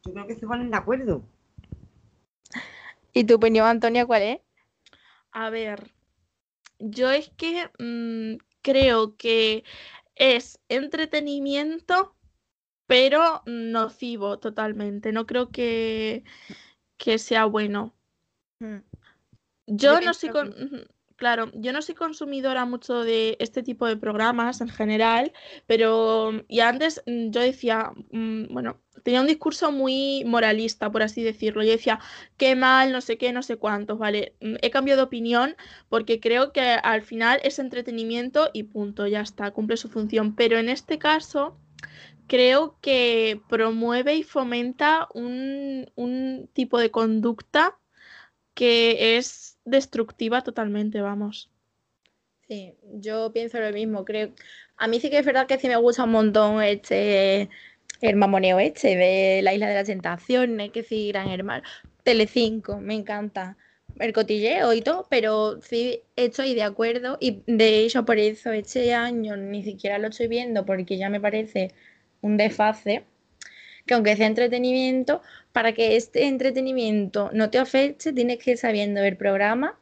Yo creo que se ponen de acuerdo. ¿Y tu opinión, Antonia, cuál es? A ver, yo es que mm, creo que es entretenimiento, pero nocivo totalmente. No creo que, que sea bueno. Mm. Yo Yo no soy con- claro, yo no soy consumidora mucho de este tipo de programas en general, pero y antes mm, yo decía, mm, bueno, tenía un discurso muy moralista, por así decirlo. Yo decía, qué mal, no sé qué, no sé cuántos, ¿vale? Mm, He cambiado de opinión porque creo que al final es entretenimiento y punto, ya está, cumple su función. Pero en este caso creo que promueve y fomenta un, un tipo de conducta que es destructiva totalmente, vamos. Sí, yo pienso lo mismo. Creo, a mí sí que es verdad que sí me gusta un montón este el mamoneo este de la Isla de las Tentaciones, que sí, Gran Hermano, Telecinco, me encanta el cotilleo y todo, pero sí estoy de acuerdo y de hecho por eso este año ni siquiera lo estoy viendo porque ya me parece un desfase, que aunque sea entretenimiento, para que este entretenimiento no te afecte, tienes que ir sabiendo el programa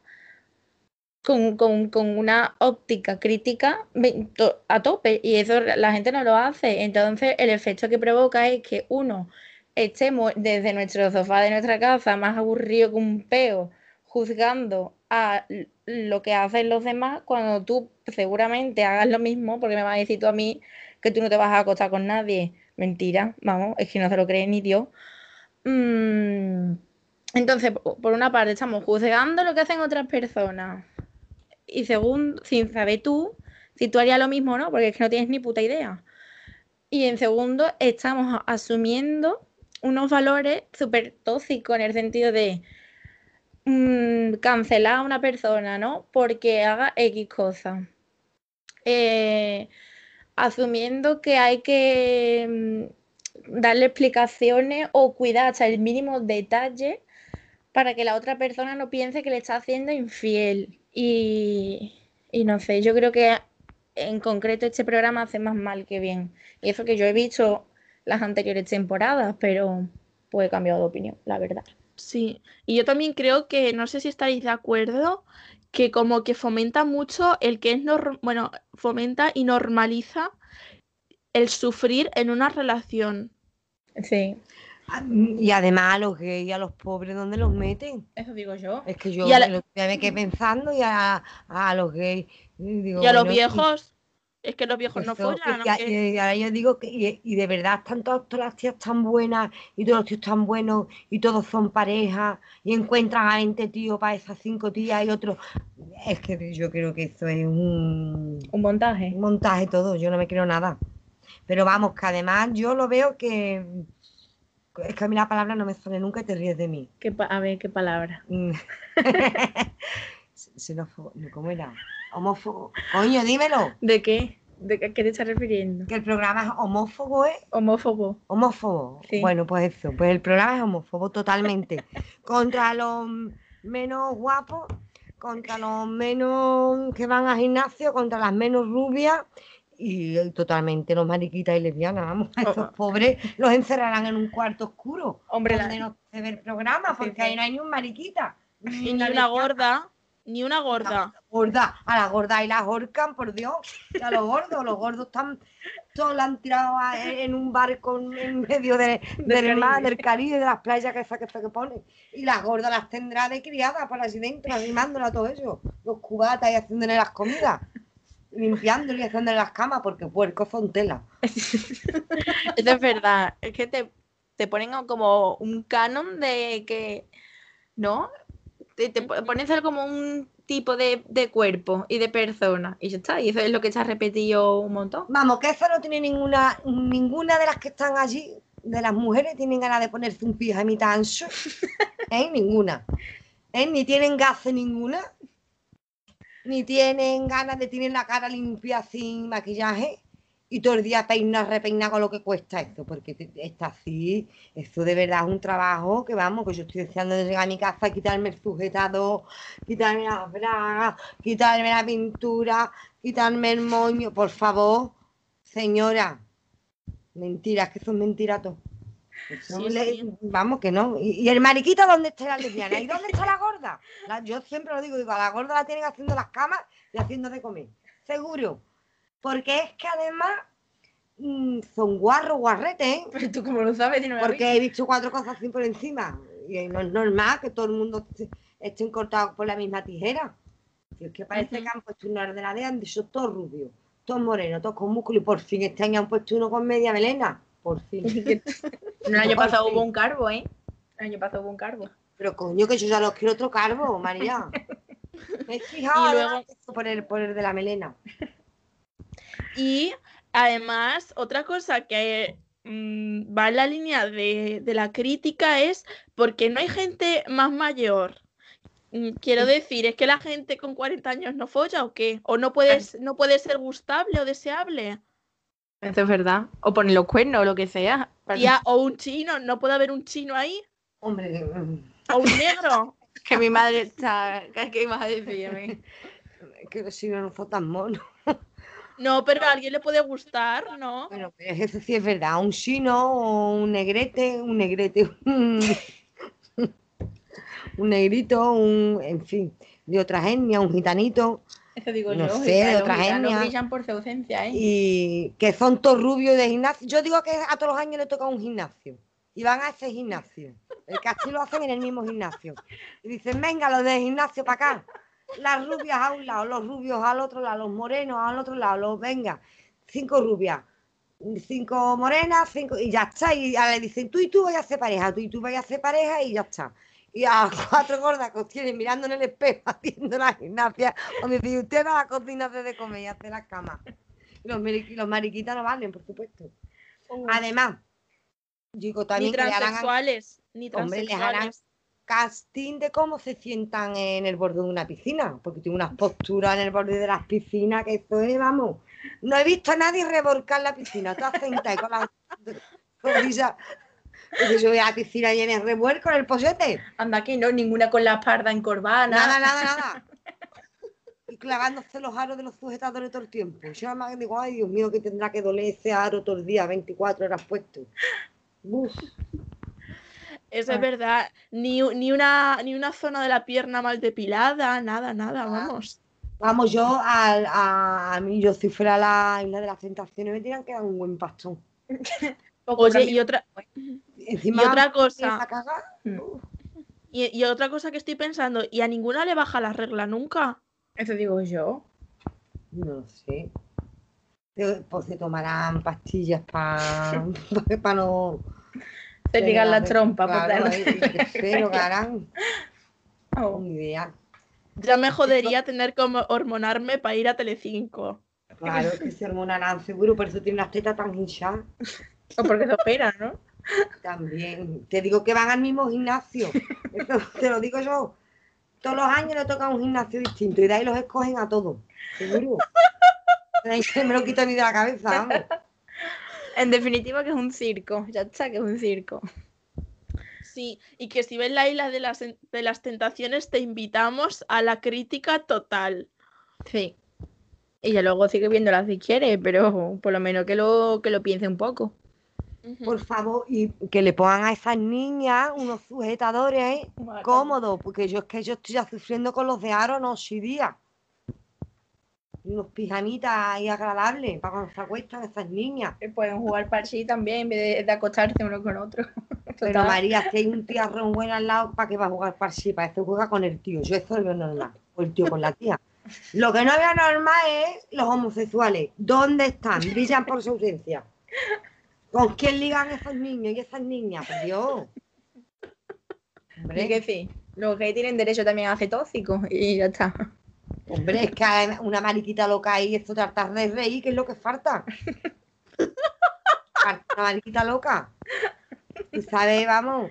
con, con- con una óptica crítica a tope y eso la gente no lo hace. Entonces el efecto que provoca es que uno estemos desde nuestro sofá de nuestra casa más aburrido que un peo juzgando a lo que hacen los demás cuando tú seguramente hagas lo mismo porque me vas a decir tú a mí que tú no te vas a acostar con nadie. Mentira, vamos, es que no se lo cree ni Dios. Mm, entonces, po- por una parte, estamos juzgando lo que hacen otras personas. Y segundo, sin saber tú si tú harías lo mismo o no, porque es que no tienes ni puta idea. Y en segundo, estamos asumiendo unos valores súper tóxicos en el sentido de mm, cancelar a una persona, ¿no? Porque haga X cosa. Eh, asumiendo que hay que mm, darle explicaciones o cuidar hasta el mínimo detalle para que la otra persona no piense que le está haciendo infiel. Y, no sé, yo creo que en concreto este programa hace más mal que bien. Y eso que yo he visto las anteriores temporadas, pero pues he cambiado de opinión, la verdad. Sí, y yo también creo que, no sé si estaréis de acuerdo, que como que fomenta mucho el que es, bueno, fomenta y normaliza el sufrir en una relación. Sí, Ah, mm, Y además a los gays y a los pobres, ¿dónde los meten? eso digo yo. Es que yo la- me quedé pensando y a, a los gays. y digo, Y a los bueno, viejos, es que los viejos no follan, y, aunque- y ahora yo digo que y, y de verdad están todas, todas las tías tan buenas y todos los tíos tan buenos y todos son pareja y encuentran a 20 tíos para esas cinco tías y otros. Es que yo creo que eso es un, Un montaje. un montaje todo, yo no me creo nada. Pero vamos, que además yo lo veo que es que a mí la palabra no me sale nunca y te ríes de mí. ¿Qué a ver, qué palabra. Mm. Xenófobo, no, ¿cómo era? Homófobo. Coño, dímelo. ¿De qué? ¿De qué, te estás refiriendo? Que el programa es homófobo, ¿eh? Homófobo. Homófobo. Sí. Bueno, pues eso, pues el programa es homófobo totalmente. Contra los menos guapos, contra los menos que van al gimnasio, contra las menos rubias y totalmente los mariquitas y lesbianas, vamos, a estos Oh. pobres los encerrarán en un cuarto oscuro, Hombre, la- donde no se ve el programa, porque sí. ahí no hay ni un mariquita. Y ni una una lesbiana. gorda, ni una gorda. gorda, a la gorda y la ahorcan, por Dios, y a los gordos, los gordos están, todos la han tirado a- en un barco en- medio de- del, mar, del Caribe, de las playas que esa que, que pone. Y las gordas las tendrá de criadas por así dentro, animándola todo eso, los cubatas y haciéndole las comidas, limpiándole y haciéndole las camas, porque puercos son tela. Eso es verdad. Es que te, te ponen como un canon de que, ¿no? Te, te po- pones a ser como un tipo de, de cuerpo y de persona. Y ya está. Y eso es lo que se ha repetido un montón. Vamos, que eso no tiene ninguna, ninguna de las que están allí, de las mujeres, tienen ganas de ponerse un pijamita ancho. ¿Eh? Ninguna. ¿Eh? Ni tienen gases ninguna. Ni tienen ganas de tener la cara limpia sin maquillaje. Y todo el día peinar, repeinar con lo que cuesta eso, porque está así. Eso de verdad es un trabajo que vamos, que yo estoy deseando de llegar a mi casa, quitarme el sujetador, quitarme las bragas, quitarme la pintura, quitarme el moño, por favor, señora. Mentiras, que son mentiras todo. Sí, le-. Vamos, que no. ¿Y, y el mariquita dónde está la lesbiana? ¿Y dónde está la gorda? La- yo siempre lo digo, digo, a la gorda la tienen haciendo las camas y haciendo de comer. Seguro. Porque es que además mm, son guarros, guarretes, ¿eh? Pero tú como lo sabes, no Porque he visto cuatro cosas así por encima. Y no es normal que todo el mundo esté- estén cortados por la misma tijera. Es que parece que han puesto una ordenadora y han dicho todo rubio, todo moreno, todo con músculo. Y por fin este año han puesto uno con media melena. Por fin. El año Por pasado fin. hubo un carbo, ¿eh? El año pasado hubo un carbo. Pero coño, que yo ya los quiero otro carbo, María. Me he fijado luego- por el, por el de la melena. Y además, otra cosa que mm, va en la línea de, de la crítica es porque no hay gente más mayor. Mm, Quiero decir, ¿es que la gente con 40 años no folla o qué? ¿O no puede, no puede ser gustable o deseable? Eso es verdad. O ponen los cuernos o lo que sea. Tía, o un chino, ¿no puede haber un chino ahí? Hombre, mm, ¿O un negro? Que mi madre está. ¿Qué a decirme? que si no, no son tan monos. No, pero a alguien le puede gustar, ¿no? Bueno, pues eso sí es verdad. Un chino o un negrete, un negrete, un, un negrito, un, en fin, de otra etnia, un gitanito, Eso digo No yo. sé, de otra gitanos etnia. brillan por su ausencia, ¿eh? y que son todos rubios de gimnasio. Yo digo que a todos los años le toca un gimnasio. Y van a ese gimnasio. El que así lo hacen en el mismo gimnasio. Y dicen, venga, los del gimnasio para acá. Las rubias a un lado, los rubios al otro lado, los morenos al otro lado, los venga. Cinco rubias, cinco morenas, cinco, y ya está. Y le dicen, tú y tú vais a hacer pareja, tú y tú vais a hacer pareja, y ya está. Y a cuatro gordas que os tienen mirando en el espejo haciendo la gimnasia, donde dice, usted va a la cocina de comer y hace las camas. Los, mariqui- los mariquitas no valen, por supuesto. Además, digo Ni también que harán transexuales, ni Hombre, les harán transexuales. Casting de cómo se sientan en el borde de una piscina, porque tiene unas posturas en el borde de las piscinas que esto es, vamos. No he visto a nadie revolcar la piscina, todas sentadas con las rodillas. Yo voy a la piscina y en el revuelco en el pollete. Anda que no, ninguna con la espalda encorvada. Nada, nada, nada. Y clavándose los aros de los sujetadores todo el tiempo. Yo nada más digo, ay Dios mío, que tendrá que doler ese aro todo el día, 24 horas puesto. Uf. Eso Ah. es verdad. Ni, ni, una, ni una zona de la pierna mal depilada, nada, Ah. nada, vamos. Vamos, yo al- a, a mí, yo si fuera la isla de las tentaciones me tiran que dar un buen pastón. Oye, y otra, Encima, y otra cosa. Mm. y, y otra cosa que estoy pensando, y a ninguna le baja la regla nunca. Eso digo yo. No lo sé. Pues se tomarán pastillas para no. Te ligan la trompa. por Claro, lo que harán. Oh. Ni idea. Ya me jodería tener como hormonarme para ir a Telecinco. Claro, que se hormonarán seguro, por eso tiene unas tetas tan hinchadas. O porque se operan, ¿no? También. Te digo que van al mismo gimnasio. Eso te lo digo yo. Todos los años le toca un gimnasio distinto y de ahí los escogen a todos. Seguro. Me lo quito ni de la cabeza, vamos. En definitiva que es un circo. Ya está, que es un circo. Sí, y que si ves la isla de las, de las tentaciones, te invitamos a la crítica total. Sí. Y ya luego sigue viéndola si quiere, pero por lo menos que lo, que lo piense un poco. Por favor, y que le pongan a esas niñas unos sujetadores cómodos, porque yo es que yo estoy ya sufriendo con los de aro noche y día. Y unos pijamitas ahí agradables para cuando se acuestan esas niñas. Pueden jugar parchí también en vez de, de acostarse uno con otro. Pero. María, si hay un tiarrón bueno al lado, ¿para qué va a jugar parchí? Para eso juega con el tío. Yo eso lo veo normal. O el tío con la tía. Lo que no veo normal es los homosexuales. ¿Dónde están? Brillan por su ausencia. ¿Con quién ligan esos niños y esas niñas? Por Dios. Hombre. Y que sí. Los gays tienen derecho también a tóxicos y ya está. Hombre, es que una mariquita loca ahí, esto tratar de reír, ¿qué es lo que falta? Una mariquita loca. Tú sabes, vamos,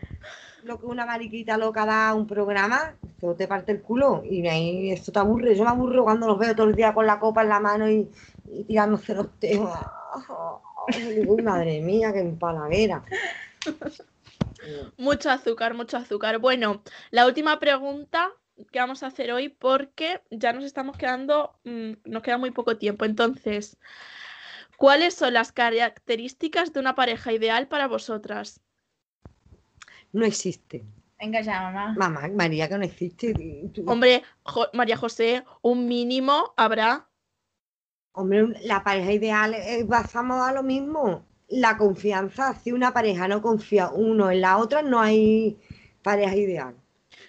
lo que una mariquita loca da a un programa, esto te parte el culo y ahí esto te aburre. Yo me aburro cuando los veo todo el día con la copa en la mano y, y tirándose los teos. Uy, madre mía, qué empalaguera. Mucho azúcar, mucho azúcar. Bueno, la última pregunta que vamos a hacer hoy porque ya nos estamos quedando, mm, nos queda muy poco tiempo. Entonces, ¿cuáles son las características de una pareja ideal para vosotras? No existe. Venga ya, mamá. Mamá, María, que no existe. Tú- Hombre, Jo- María José, un mínimo habrá. Hombre, la pareja ideal es basamos a lo mismo. La confianza, si una pareja no confía uno en la otra, no hay pareja ideal.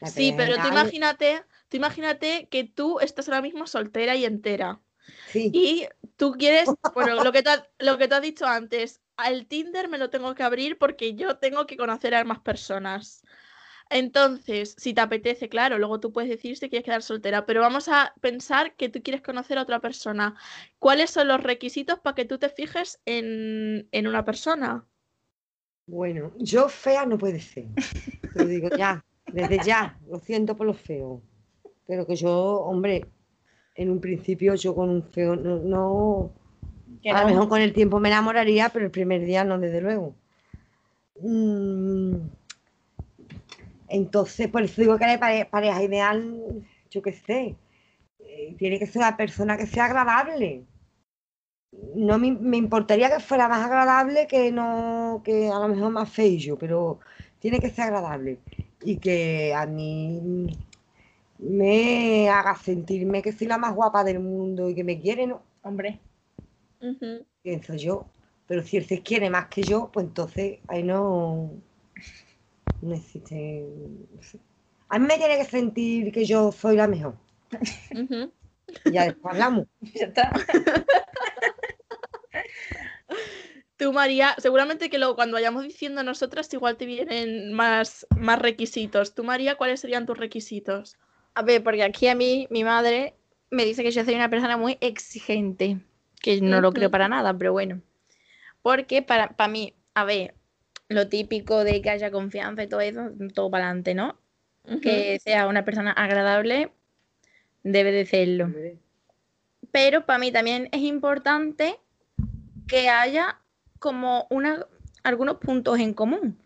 Sí, pero tú imagínate, tú imagínate que tú estás ahora mismo soltera y entera. Sí, Y tú quieres, bueno, lo que tú, has- lo que has dicho antes, al Tinder me lo tengo que abrir porque yo tengo que conocer a más personas. Entonces, si te apetece, claro, luego tú puedes decir si quieres quedar soltera, pero vamos a pensar que tú quieres conocer a otra persona. ¿Cuáles son los requisitos para que tú te fijes en, en una persona? bueno, yo fea no puede ser. Te lo digo ya, desde ya, lo siento por lo feo. Pero que yo, hombre, en un principio yo con un feo no, a lo mejor con el tiempo me enamoraría, pero el primer día no, desde luego. Mm, Entonces, por eso digo que la pare- pareja ideal, yo qué sé, eh, tiene que ser una persona que sea agradable. No me, me importaría que fuera más agradable que no, que a lo mejor más feo, pero tiene que ser agradable y que a mí me haga sentirme que soy la más guapa del mundo y que me quiere, ¿no? Hombre. Pienso yo. Pero si él se quiere más que yo, pues entonces ahí no, no existe. no sé. A mí me tiene que sentir que yo soy la mejor. Ujú. Y ya después hablamos. Ya está. Tú, María, seguramente que luego cuando vayamos diciendo nosotras, igual te vienen más, más requisitos. Tú, María, ¿cuáles serían tus requisitos? A ver, porque aquí a mí, mi madre me dice que yo soy una persona muy exigente, que no lo creo para nada, pero bueno. Porque para, para mí, a ver, lo típico de que haya confianza y todo eso, todo para adelante, ¿no? Que sea una persona agradable, debe de serlo. Pero para mí también es importante que haya como una, algunos puntos en común.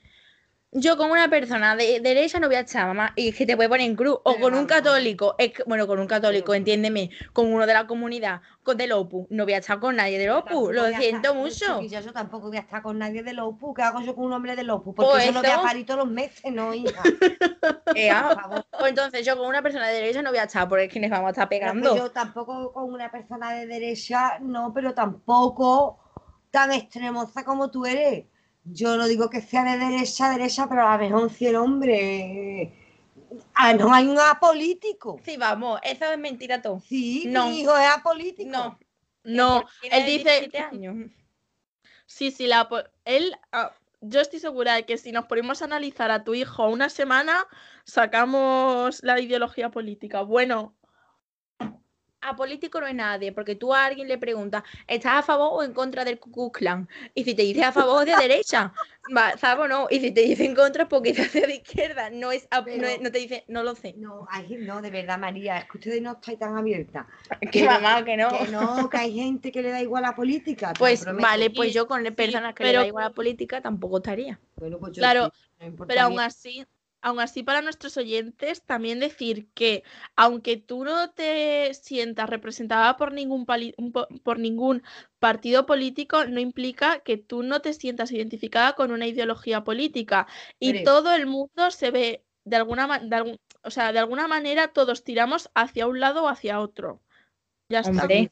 Yo con una persona de derecha no voy a echar, mamá, y es que te puede poner en cruz, o con un católico, es que- bueno, con un católico, entiéndeme, con uno de la comunidad, con del Opus, no voy a echar con nadie del tampoco lo voy a siento estar- mucho. chiquilla, yo tampoco voy a estar con nadie del OPU. ¿Qué hago yo con un hombre del OPU? Porque Pues yo no voy a parir todos los meses, no, hija. Por favor. pues entonces yo con una persona de derecha no voy a echar, porque es que nos vamos a estar Pero pegando. pues yo tampoco con una persona de derecha, no, pero tampoco tan extremosa como tú eres. Yo no digo que sea de derecha, derecha, pero a lo mejor si el hombre. A lo mejor hay un apolítico. Sí, vamos, eso es mentira todo. Sí, No. mi hijo es apolítico. No, No, él dice, 17 años. sí, sí, la, él, ah, yo estoy segura de que si nos ponemos a analizar a tu hijo una semana, sacamos la ideología política. Bueno, apolítico no es nadie, porque tú a alguien le preguntas, ¿estás a favor o en contra del Ku Klan? Y si te dice a favor, de derecha, va, ¿sabes o no? Y si te dice en contra, es porque te hace de izquierda, no, es, a- no, Pero- es- no te dice, no lo sé. No, ay, no, de verdad, María, es que ustedes no estáis tan abiertas. Que mamá, que no. Que no, que hay gente que le da igual a la política. Pues vale, pues yo con sí, personas que le da igual la política tampoco estaría. Bueno, pues yo Claro, sí, no Pero a aún así, aún así para nuestros oyentes también decir que aunque tú no te sientas representada por ningún por ningún partido político, no implica que tú no te sientas identificada con una ideología política. Y todo el mundo se ve de alguna ma- de algún- o sea, de alguna manera todos tiramos hacia un lado o hacia otro. Ya está. Hombre.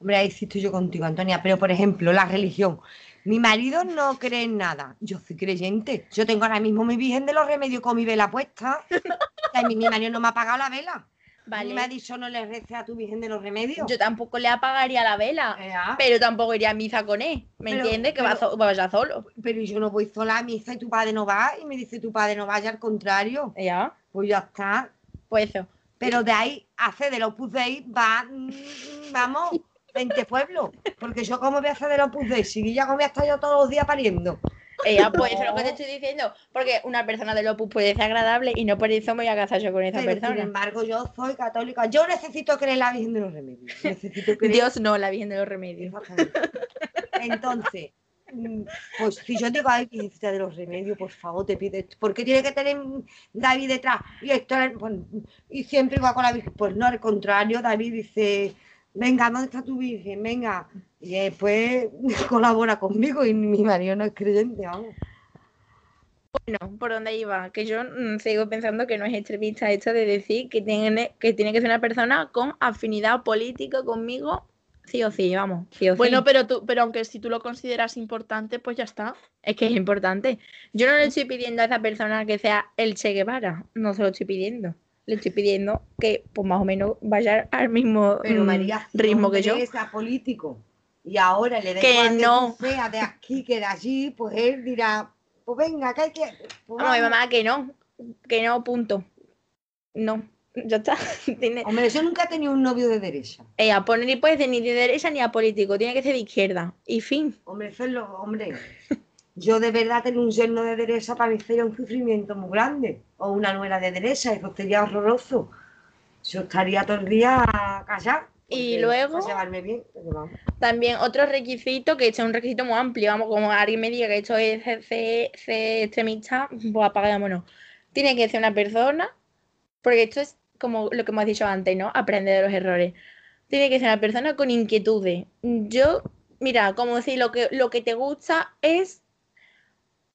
Hombre, ahí sí estoy yo contigo, Antonia. Pero, por ejemplo, la religión. Mi marido no cree en nada. Yo soy creyente. Yo tengo ahora mismo mi Virgen de los Remedios con mi vela puesta. Mí mi marido no me ha apagado la vela. Vale. Me ha dicho no le rece a tu Virgen de los Remedios. Yo tampoco le apagaría la vela, pero tampoco iría a misa con él. ¿Me entiendes? Que va pero- vaya solo. Pero yo no voy sola a misa y tu padre no va. Y me dice tu padre no vaya, al contrario. Ya, Pues ya está. pues eso. Pero de ahí a hacer del Opus Dei va, mm, vamos, 20 pueblos. Porque yo como voy a hacer del Opus Dei, si ya como voy a estar yo todos los días pariendo. Ella, pues eso es lo que te estoy diciendo. Porque una persona del Opus puede ser agradable y no por eso me voy a casar yo con esa Pero sin persona. embargo, yo soy católica. Yo necesito creer en la Virgen de los Remedios. Necesito creer. Dios no, la Virgen de los Remedios. Entonces, mm, pues si yo digo, ay, Virgencita de los Remedios, por favor, te pido esto. ¿Por qué tiene que tener David detrás? Y, esto, y siempre va con la Virgen. Pues no, al contrario, David dice, venga, ¿dónde está tu Virgen? Venga. Y después colabora conmigo y mi marido no es creyente, vamos. Bueno, ¿por dónde iba? Que yo mm, sigo pensando que no es extremista esto de decir que tiene, que tiene que ser una persona con afinidad política conmigo, sí o sí, vamos, sí o sí. Bueno, pero tú, pero aunque si tú lo consideras importante, pues ya está. Es que es importante. Yo no le estoy pidiendo a esa persona que sea el Che Guevara, no se lo estoy pidiendo. Le estoy pidiendo que, pues más o menos, vaya al mismo Pero mm, María, si ritmo que yo. es político y ahora le Que no. tú seas de aquí que de allí, pues él dirá, pues venga, que hay que... pues Vamos, mi mamá, que no, que no, punto. No, ya está. Tiene... Hombre, yo nunca he tenido un novio de derecha. Ella pone ni puede ser ni de derecha ni a político, tiene que ser de izquierda. Y fin. Hombre, eso es lo, hombre. Yo de verdad tener un yerno de derecha para mí sería un sufrimiento muy grande. O una nuera de derecha, eso sería horroroso. Yo estaría todo el día callada. Y luego- bien, vamos. También otro requisito, que es un requisito muy amplio, vamos, como alguien me diga que esto es ser extremista, pues apagámonos. Tiene que ser una persona, porque esto es como lo que hemos dicho antes, ¿no? Aprender de los errores. Tiene que ser una persona con inquietudes. Yo, mira, como si lo que, lo que te gusta es,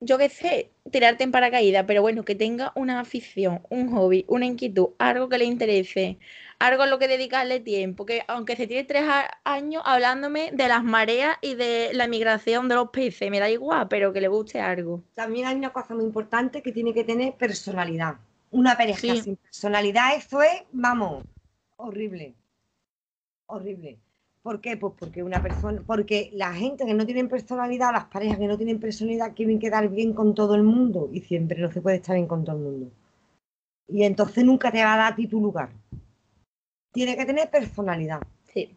yo qué sé, tirarte en paracaídas, pero bueno, que tenga una afición, un hobby, una inquietud, algo que le interese, algo a lo que dedicarle tiempo, que aunque se tiene tres años hablándome de las mareas y de la migración de los peces, me da igual, pero que le guste algo. También hay una cosa muy importante que tiene que tener personalidad. Una pareja Sí. sin personalidad, eso es, vamos, horrible. Horrible. ¿Por qué? Pues porque una persona, porque la gente que no tiene personalidad, las parejas que no tienen personalidad, quieren quedar bien con todo el mundo y siempre no se puede estar bien con todo el mundo. Y entonces nunca te va a dar a ti tu lugar. Tiene que tener personalidad. Sí.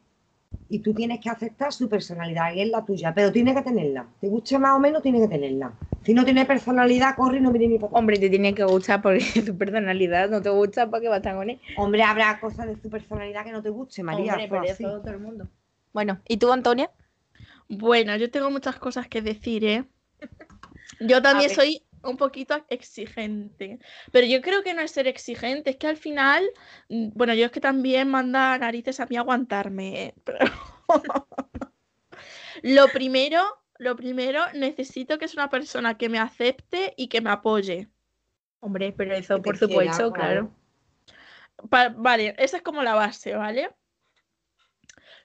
Y tú tienes que aceptar su personalidad y es la tuya, pero tiene que tenerla. Te guste más o menos, tiene que tenerla. Si no tiene personalidad, corre y no mire ni para. Hombre, te tiene que gustar porque su personalidad no te gusta porque va a estar con él. Hombre, habrá cosas de su personalidad que no te guste, María. Hombre, eso pero así. eso todo el mundo. Bueno, ¿y tú, Antonia? Bueno, yo tengo muchas cosas que decir, ¿eh? Yo también soy un poquito exigente, pero yo creo que no es ser exigente, es que al final, mm, bueno, yo es que también manda narices a mí aguantarme, ¿eh? Pero- Lo primero, lo primero, necesito que es una persona que me acepte y que me apoye. Hombre, pero eso por supuesto, claro. Pa- vale, esa es como la base, ¿vale?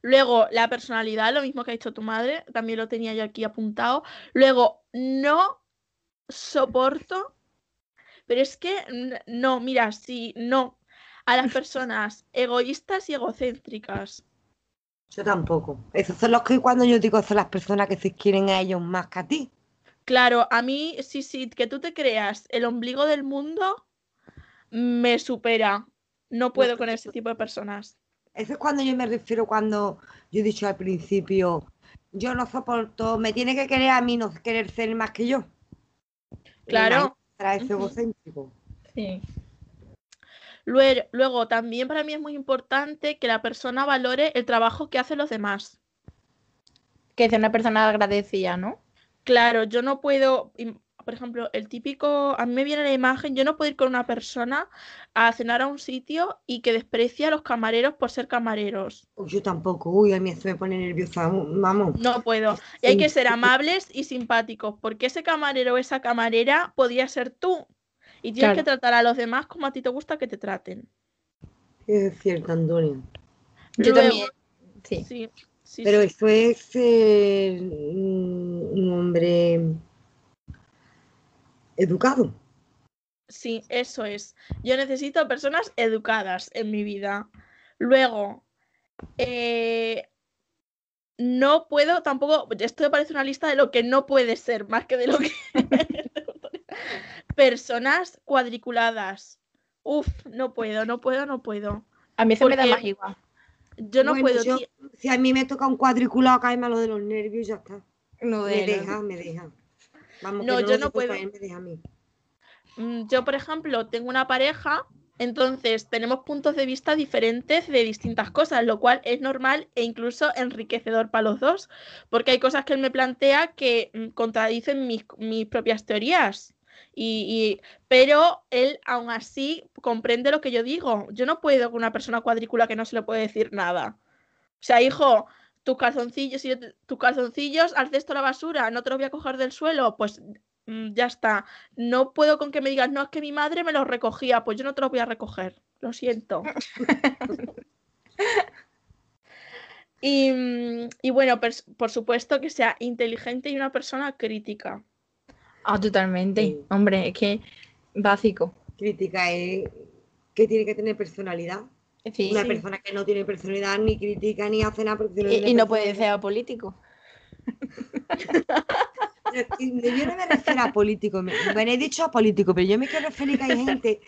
Luego, la personalidad, lo mismo que ha dicho tu madre, también lo tenía yo aquí apuntado. Luego, no soporto, pero es que no, mira, sí, no, a las personas egoístas y egocéntricas. Yo tampoco. Esos son los que cuando yo digo son las personas que se quieren a ellos más que a ti. Claro, a mí, sí, sí, que tú te creas el ombligo del mundo, me supera. No puedo con ese tipo de personas. Eso es cuando yo me refiero cuando yo he dicho al principio, yo no soporto, me tiene que querer a mí, no querer ser más que yo. Claro. Para ese Ujú. egocéntrico. Sí. Luego, luego, también para mí es muy importante que la persona valore el trabajo que hacen los demás. Que sea una persona agradecida, ¿no? Claro, yo no puedo, por ejemplo, el típico, a mí me viene la imagen, yo no puedo ir con una persona a cenar a un sitio y que desprecia a los camareros por ser camareros. Uy, Yo tampoco, uy, a mí esto me pone nerviosa, vamos. No puedo. Y hay que ser amables y simpáticos, porque ese camarero o esa camarera podría ser tú. Y tienes que tratar a los demás como a ti te gusta que te traten. Es cierto, Antonio. Yo Luego- también. Sí. Sí, sí, Pero sí. eso es ser un un hombre educado. Sí, eso es. Yo necesito personas educadas en mi vida. Luego, eh, no puedo tampoco, esto me parece una lista de lo que no puede ser, más que de lo que... Personas cuadriculadas. Uf, no puedo, no puedo, no puedo. A mí eso me da más igual. Yo no Bueno, puedo, yo- tío. Si a mí me toca un cuadriculado, cae lo de los nervios y ya está. No Me de deja, me deja. Vamos, No, que yo no puedo. a mí. Mm, Yo, por ejemplo, tengo una pareja, entonces tenemos puntos de vista diferentes de distintas cosas, lo cual es normal e incluso enriquecedor para los dos, porque hay cosas que él me plantea que mm, contradicen mis, mis propias teorías. Y, y- pero él aún así comprende lo que yo digo. Yo no puedo con una persona cuadrícula que no se le puede decir nada. O sea, hijo, tus calzoncillos, si te- tus calzoncillos al cesto de la basura, no te los voy a coger del suelo, pues mm, ya está. No puedo con que me digas, no, es que mi madre me los recogía, pues yo no te los voy a recoger. Lo siento. y, mm, y bueno, por supuesto que sea inteligente y una persona crítica. Ah, totalmente. Sí. Hombre, es que básico. Crítica es que tiene que tener personalidad. Una sí. persona que no tiene personalidad ni critica ni hace nada Y, y no puede ser político. Pero es que Yo no me refiero a político, me, bueno, he dicho a político, pero yo me quiero referir que hay gente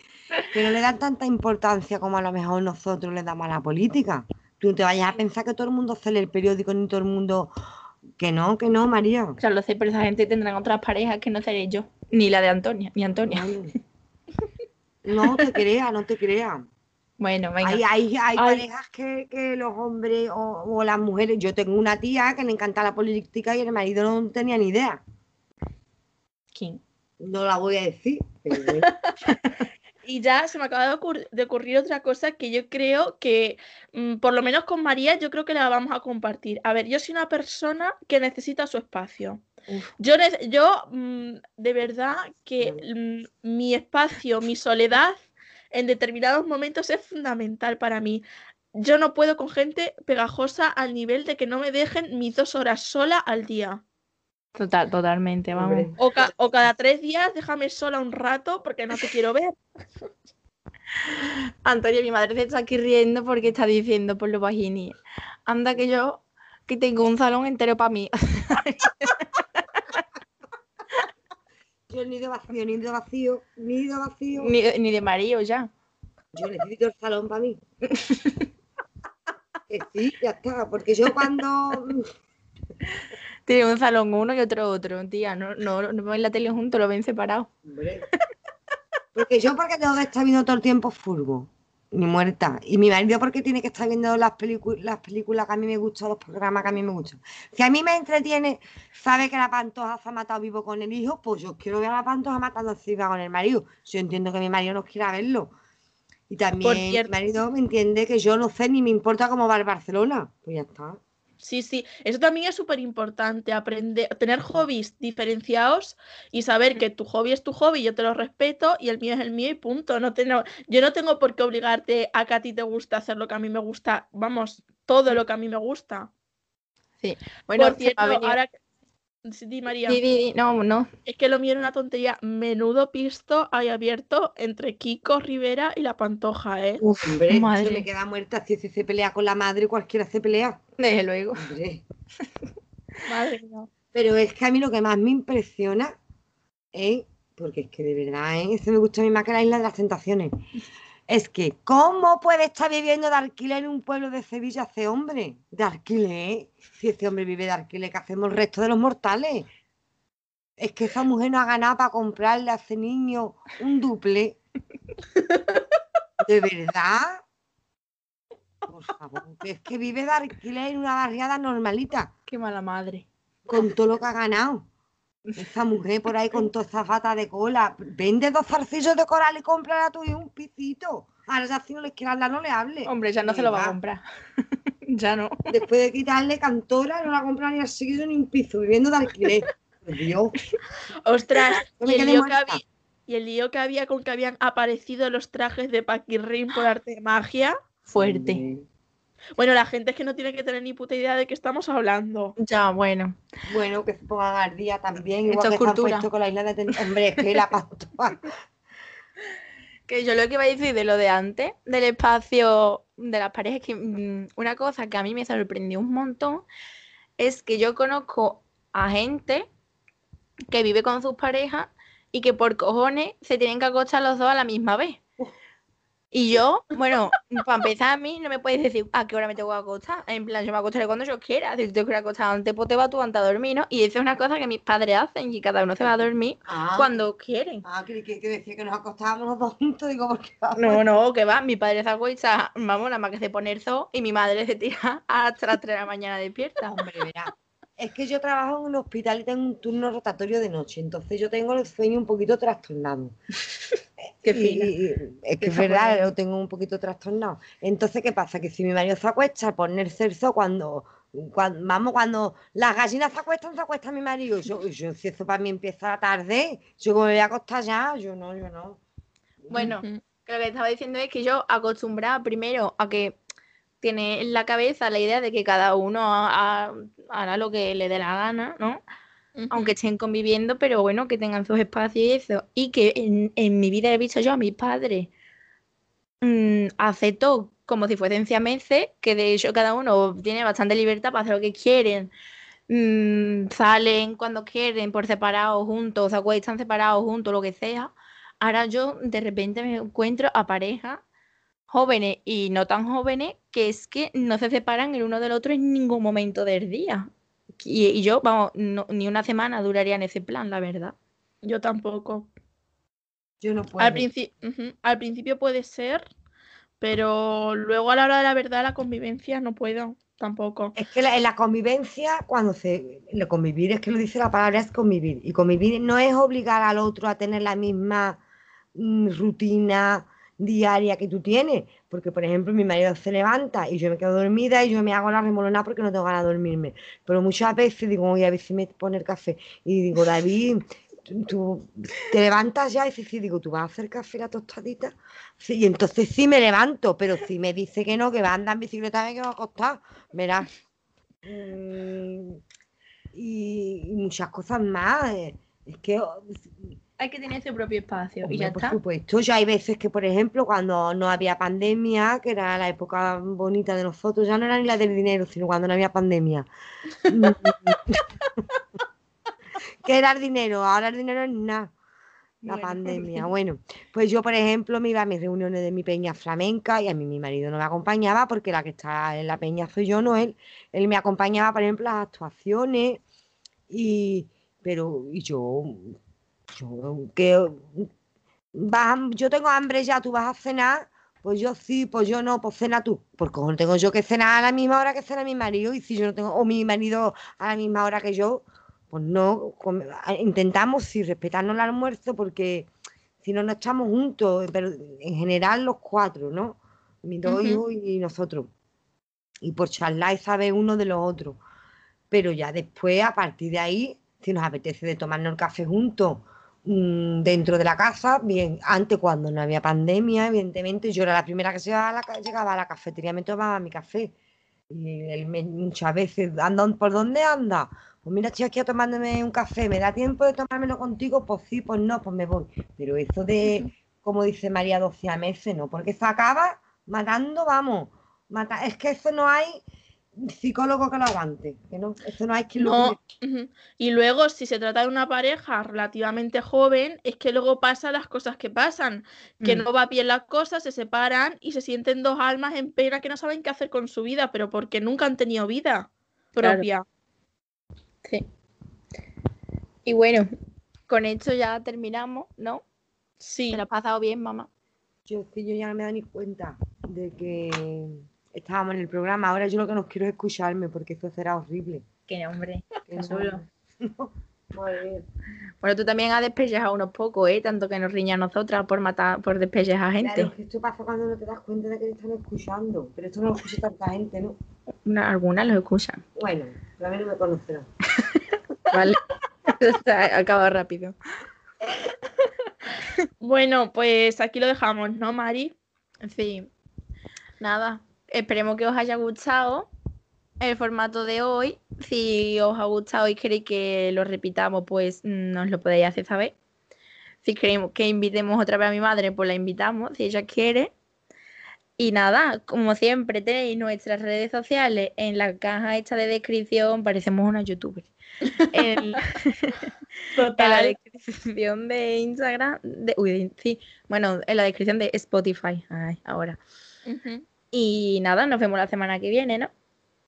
que no le dan tanta importancia como a lo mejor nosotros le damos a la política. Tú no te vayas a pensar que todo el mundo se lee el periódico ni todo el mundo. Que no, que no, María. O sea, lo sé, pero esa gente tendrán otras parejas que no seré yo. Ni la de Antonia, ni Antonia. No te creas, no te creas. Bueno, venga. Hay, hay, hay Ay. parejas que, que los hombres o, o las mujeres. Yo tengo una tía que le encanta la política y el marido no tenía ni idea. ¿Quién? No la voy a decir. pero. Y ya se me acaba de, ocur- de ocurrir otra cosa que yo creo que, mm, por lo menos con María, yo creo que la vamos a compartir. A ver, yo soy una persona que necesita su espacio. Uf. Yo, yo mm, de verdad que mm, mi espacio, mi soledad, en determinados momentos es fundamental para mí. Yo no puedo con gente pegajosa al nivel de que no me dejen mis dos horas sola al día. Total, totalmente, vamos. O, ca- o cada tres días déjame sola un rato porque no te quiero ver. Antonia, mi madre se está aquí riendo porque está diciendo por lo bajini. Anda que yo, que tengo un salón entero para mí. Yo nido vacío, nido vacío, nido vacío. ni, ni de marido ya. Yo necesito el salón para mí. Que sí, ya está. Porque yo cuando. Tiene un salón uno y otro otro, tía. No, no, no ven la tele juntos, lo ven separados. Hombre. Porque yo porque tengo que estar viendo todo el tiempo furbo. Ni muerta. Y mi marido porque tiene que estar viendo las, las películas que a mí me gustan, los programas que a mí me gustan. Si a mí me entretiene, sabe que la pantoja se ha matado vivo con el hijo, pues yo quiero ver a la pantoja matándose viva con el marido. Yo entiendo que mi marido no quiera verlo. Y también mi marido me entiende que yo no sé ni me importa cómo va el Barcelona. Pues ya está. Sí, sí, eso también es súper importante, aprender, tener hobbies diferenciados y saber que tu hobby es tu hobby, yo te lo respeto y el mío es el mío y punto. No tengo, yo no tengo por qué obligarte a que a ti te gusta hacer lo que a mí me gusta, vamos, todo lo que a mí me gusta. Bueno, por cierto, ahora que- Sí, di, María, Di, di, di. No, no. es que lo mío era una tontería. Menudo pisto hay abierto entre Kiko Rivera y la Pantoja, ¿eh? Uf, Hombre, se madre. me queda muerta. Si se, se pelea con la madre, cualquiera se pelea. Desde luego. Hombre. Madre mía. Pero es que a mí lo que más me impresiona es, porque es que de verdad, ¿eh? eso me gusta a mí más que la isla de las tentaciones, es que ¿cómo puede estar viviendo de alquiler en un pueblo de Sevilla ese hombre? De alquiler, si ese hombre vive de alquiler, ¿qué hacemos el resto de los mortales? Es que esa mujer no ha ganado para comprarle a ese niño un duple. ¿De verdad? Por favor, es que vive de alquiler en una barriada normalita Qué mala madre. con todo lo que ha ganado. Esa mujer por ahí con todas esas batas de cola. Vende dos zarcillos de coral y cómprale a tu hijo un pisito. Ahora ya si no les quiere hablar, no le hable. Hombre, ya no se lo va a comprar. ya no. Después de quitarle cantora, no la compra ni al seguido ni un piso, viviendo de alquiler. Dios. Ostras, y el, lío que había, y el lío que había con que habían aparecido los trajes de Paquirrin por arte de magia. Fuerte. Bueno, la gente es que no tiene que tener ni puta idea de qué estamos hablando. Ya, bueno. Bueno, que se pongan al día también, Esto igual es que cultura. puesto con la isla de Ten- Hombre, es que la pastora. Que yo lo que iba a decir de lo de antes, del espacio de las parejas, que mm, una cosa que a mí me sorprendió un montón es que yo conozco a gente que vive con sus parejas y que por cojones se tienen que acostar los dos a la misma vez. Y yo, bueno, para empezar a mí no me puedes decir a qué hora me tengo que acostar. En plan, yo me acostaré cuando yo quiera. Si te que ir a acostar antes, pues te vas tú antes a dormir, ¿no? Y eso es una cosa que mis padres hacen y cada uno se va a dormir Ah, cuando quieren. ah, que, que, que decía que nos acostábamos los dos juntos, digo, porque No, no, que va. Mi padre se acuesta, vamos, nada más que se pone el zoo y mi madre se tira hasta las 3 de la mañana despierta. Hombre, verá. Es que yo trabajo en un hospital y tengo un turno rotatorio de noche, entonces yo tengo el sueño un poquito trastornado. Qué Y- fina. y- es que es verdad, lo tengo un poquito trastornado. Entonces, ¿qué pasa? Que si mi marido se acuesta a ponerse el zoo cuando, cuando, vamos, cuando las gallinas se acuestan, se acuesta mi marido. Yo, yo, si eso para mí empieza la tarde, yo como me voy a acostar ya, yo no, yo no. Bueno, que lo que estaba diciendo es que yo acostumbraba primero a que tiene en la cabeza la idea de que cada uno ha- ha- hará lo que le dé la gana, ¿no? Aunque estén conviviendo, pero bueno, que tengan sus espacios y eso. Y que en, en mi vida he visto yo a mis padres mm, hacer todo como si fuesen siameses, que de hecho cada uno tiene bastante libertad para hacer lo que quieren. Mm, salen cuando quieren, por separado, juntos, se acuestan separados, juntos, lo que sea. Ahora yo de repente me encuentro a parejas jóvenes y no tan jóvenes que es que no se separan el uno del otro en ningún momento del día. Y, y yo, vamos, no- ni una semana duraría en ese plan, la verdad. Yo tampoco. Yo no puedo. Al, princi- ujú, Al principio puede ser, pero luego a la hora de la verdad la convivencia no puedo tampoco. Es que la- en la convivencia, cuando se. Lo convivir es que lo dice la palabra, es convivir. Y convivir no es obligar al otro a tener la misma mm, rutina diaria que tú tienes. Porque, por ejemplo, mi marido se levanta y yo me quedo dormida y yo me hago la remolona porque no tengo ganas de dormirme. Pero muchas veces digo, voy a ver si me pone el café. Y digo, David, tú, te levantas ya y dices, sí, digo, ¿tú vas a hacer café la tostadita? Sí, y entonces sí me levanto, pero si me dice que no, que va a andar en bicicleta, me quedo acostada, verás. Mm, y, y muchas cosas más. eh, Es que, oh, Hay que tener su propio espacio hombre, por supuesto, ya hay veces que, por ejemplo, cuando no había pandemia, que era la época bonita de nosotros, ya no era ni la del dinero, sino cuando no había pandemia. ¿Qué era el dinero? Ahora el dinero es nada. La Bueno. pandemia. Bueno, pues yo, por ejemplo, me iba a mis reuniones de mi peña flamenca y a mí mi marido no me acompañaba porque la que está en la peña soy yo, no él. Él me acompañaba, por ejemplo, a las actuaciones y, pero, y yo, yo, que vas, a- yo tengo hambre ya, tú vas a cenar, pues yo sí, pues yo no, pues cena tú. Porque no tengo yo que cenar a la misma hora que cena mi marido y si yo no tengo, o mi marido a la misma hora que yo, pues no, intentamos sí respetarnos el almuerzo porque si no, no estamos juntos, pero en general los cuatro, ¿no? Mis dos hijos y nosotros. Y por charlar y saber uno de los otros. Pero ya después, a partir de ahí, si nos apetece de tomarnos el café juntos mm, dentro de la casa, bien, antes cuando no había pandemia, evidentemente, yo era la primera que llegaba a la, llegaba a la cafetería, me tomaba mi café. Y él me- muchas veces, anda, ¿por dónde anda? Pues mira, estoy aquí tomándome un café, ¿me da tiempo de tomármelo contigo? Pues sí, pues no, pues me voy. Pero eso de, como dice María, 12 meses, no, porque se acaba matando, vamos. Mata, es que eso no hay psicólogo que lo aguante, que no, eso no hay quien No. Y luego, si se trata de una pareja relativamente joven, es que luego pasan las cosas que pasan, que Mm. no va bien las cosas, se separan y se sienten dos almas en pena que no saben qué hacer con su vida, pero porque nunca han tenido vida Claro. propia. Sí. Y bueno, con esto ya terminamos, ¿no? Sí, ¿Se lo has pasado bien, mamá? Yo es que yo ya no me he dado ni cuenta de que estábamos en el programa. Ahora yo lo que no quiero es escucharme porque eso será horrible. Que hombre. Que no- Solo. no. Bueno, tú también has despellejado unos pocos, ¿eh? Tanto que nos riña a nosotras por matar, por despellejar gente. Claro, es que esto pasa cuando no te das cuenta de que te están escuchando. Pero esto no lo escucha tanta gente, ¿no? Una- algunas los escuchan. Bueno, pero a mí no me conocerán. Vale. Acaba rápido. Bueno, pues aquí lo dejamos, ¿no, Mari? Sí. Nada. Esperemos que os haya gustado el formato de hoy. Si os ha gustado y queréis que lo repitamos, pues mm, nos lo podéis hacer saber. Si queremos que invitemos otra vez a mi madre, pues la invitamos, si ella quiere. Y nada, como siempre, tenéis nuestras redes sociales en la caja esta de descripción. Parecemos una youtuber. En, en la Total. descripción de Instagram. de- uy, de- sí. Bueno, en la descripción de Spotify. Ay, ahora. Y nada, nos vemos la semana que viene, ¿no?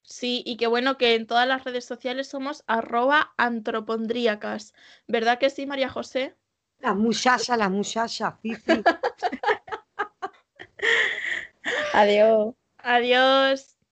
Sí, y qué bueno que en todas las redes sociales somos arroba antropondríacas. ¿Verdad que sí, María José? Las muchachas, las muchachas, sí, sí. Adiós. Adiós.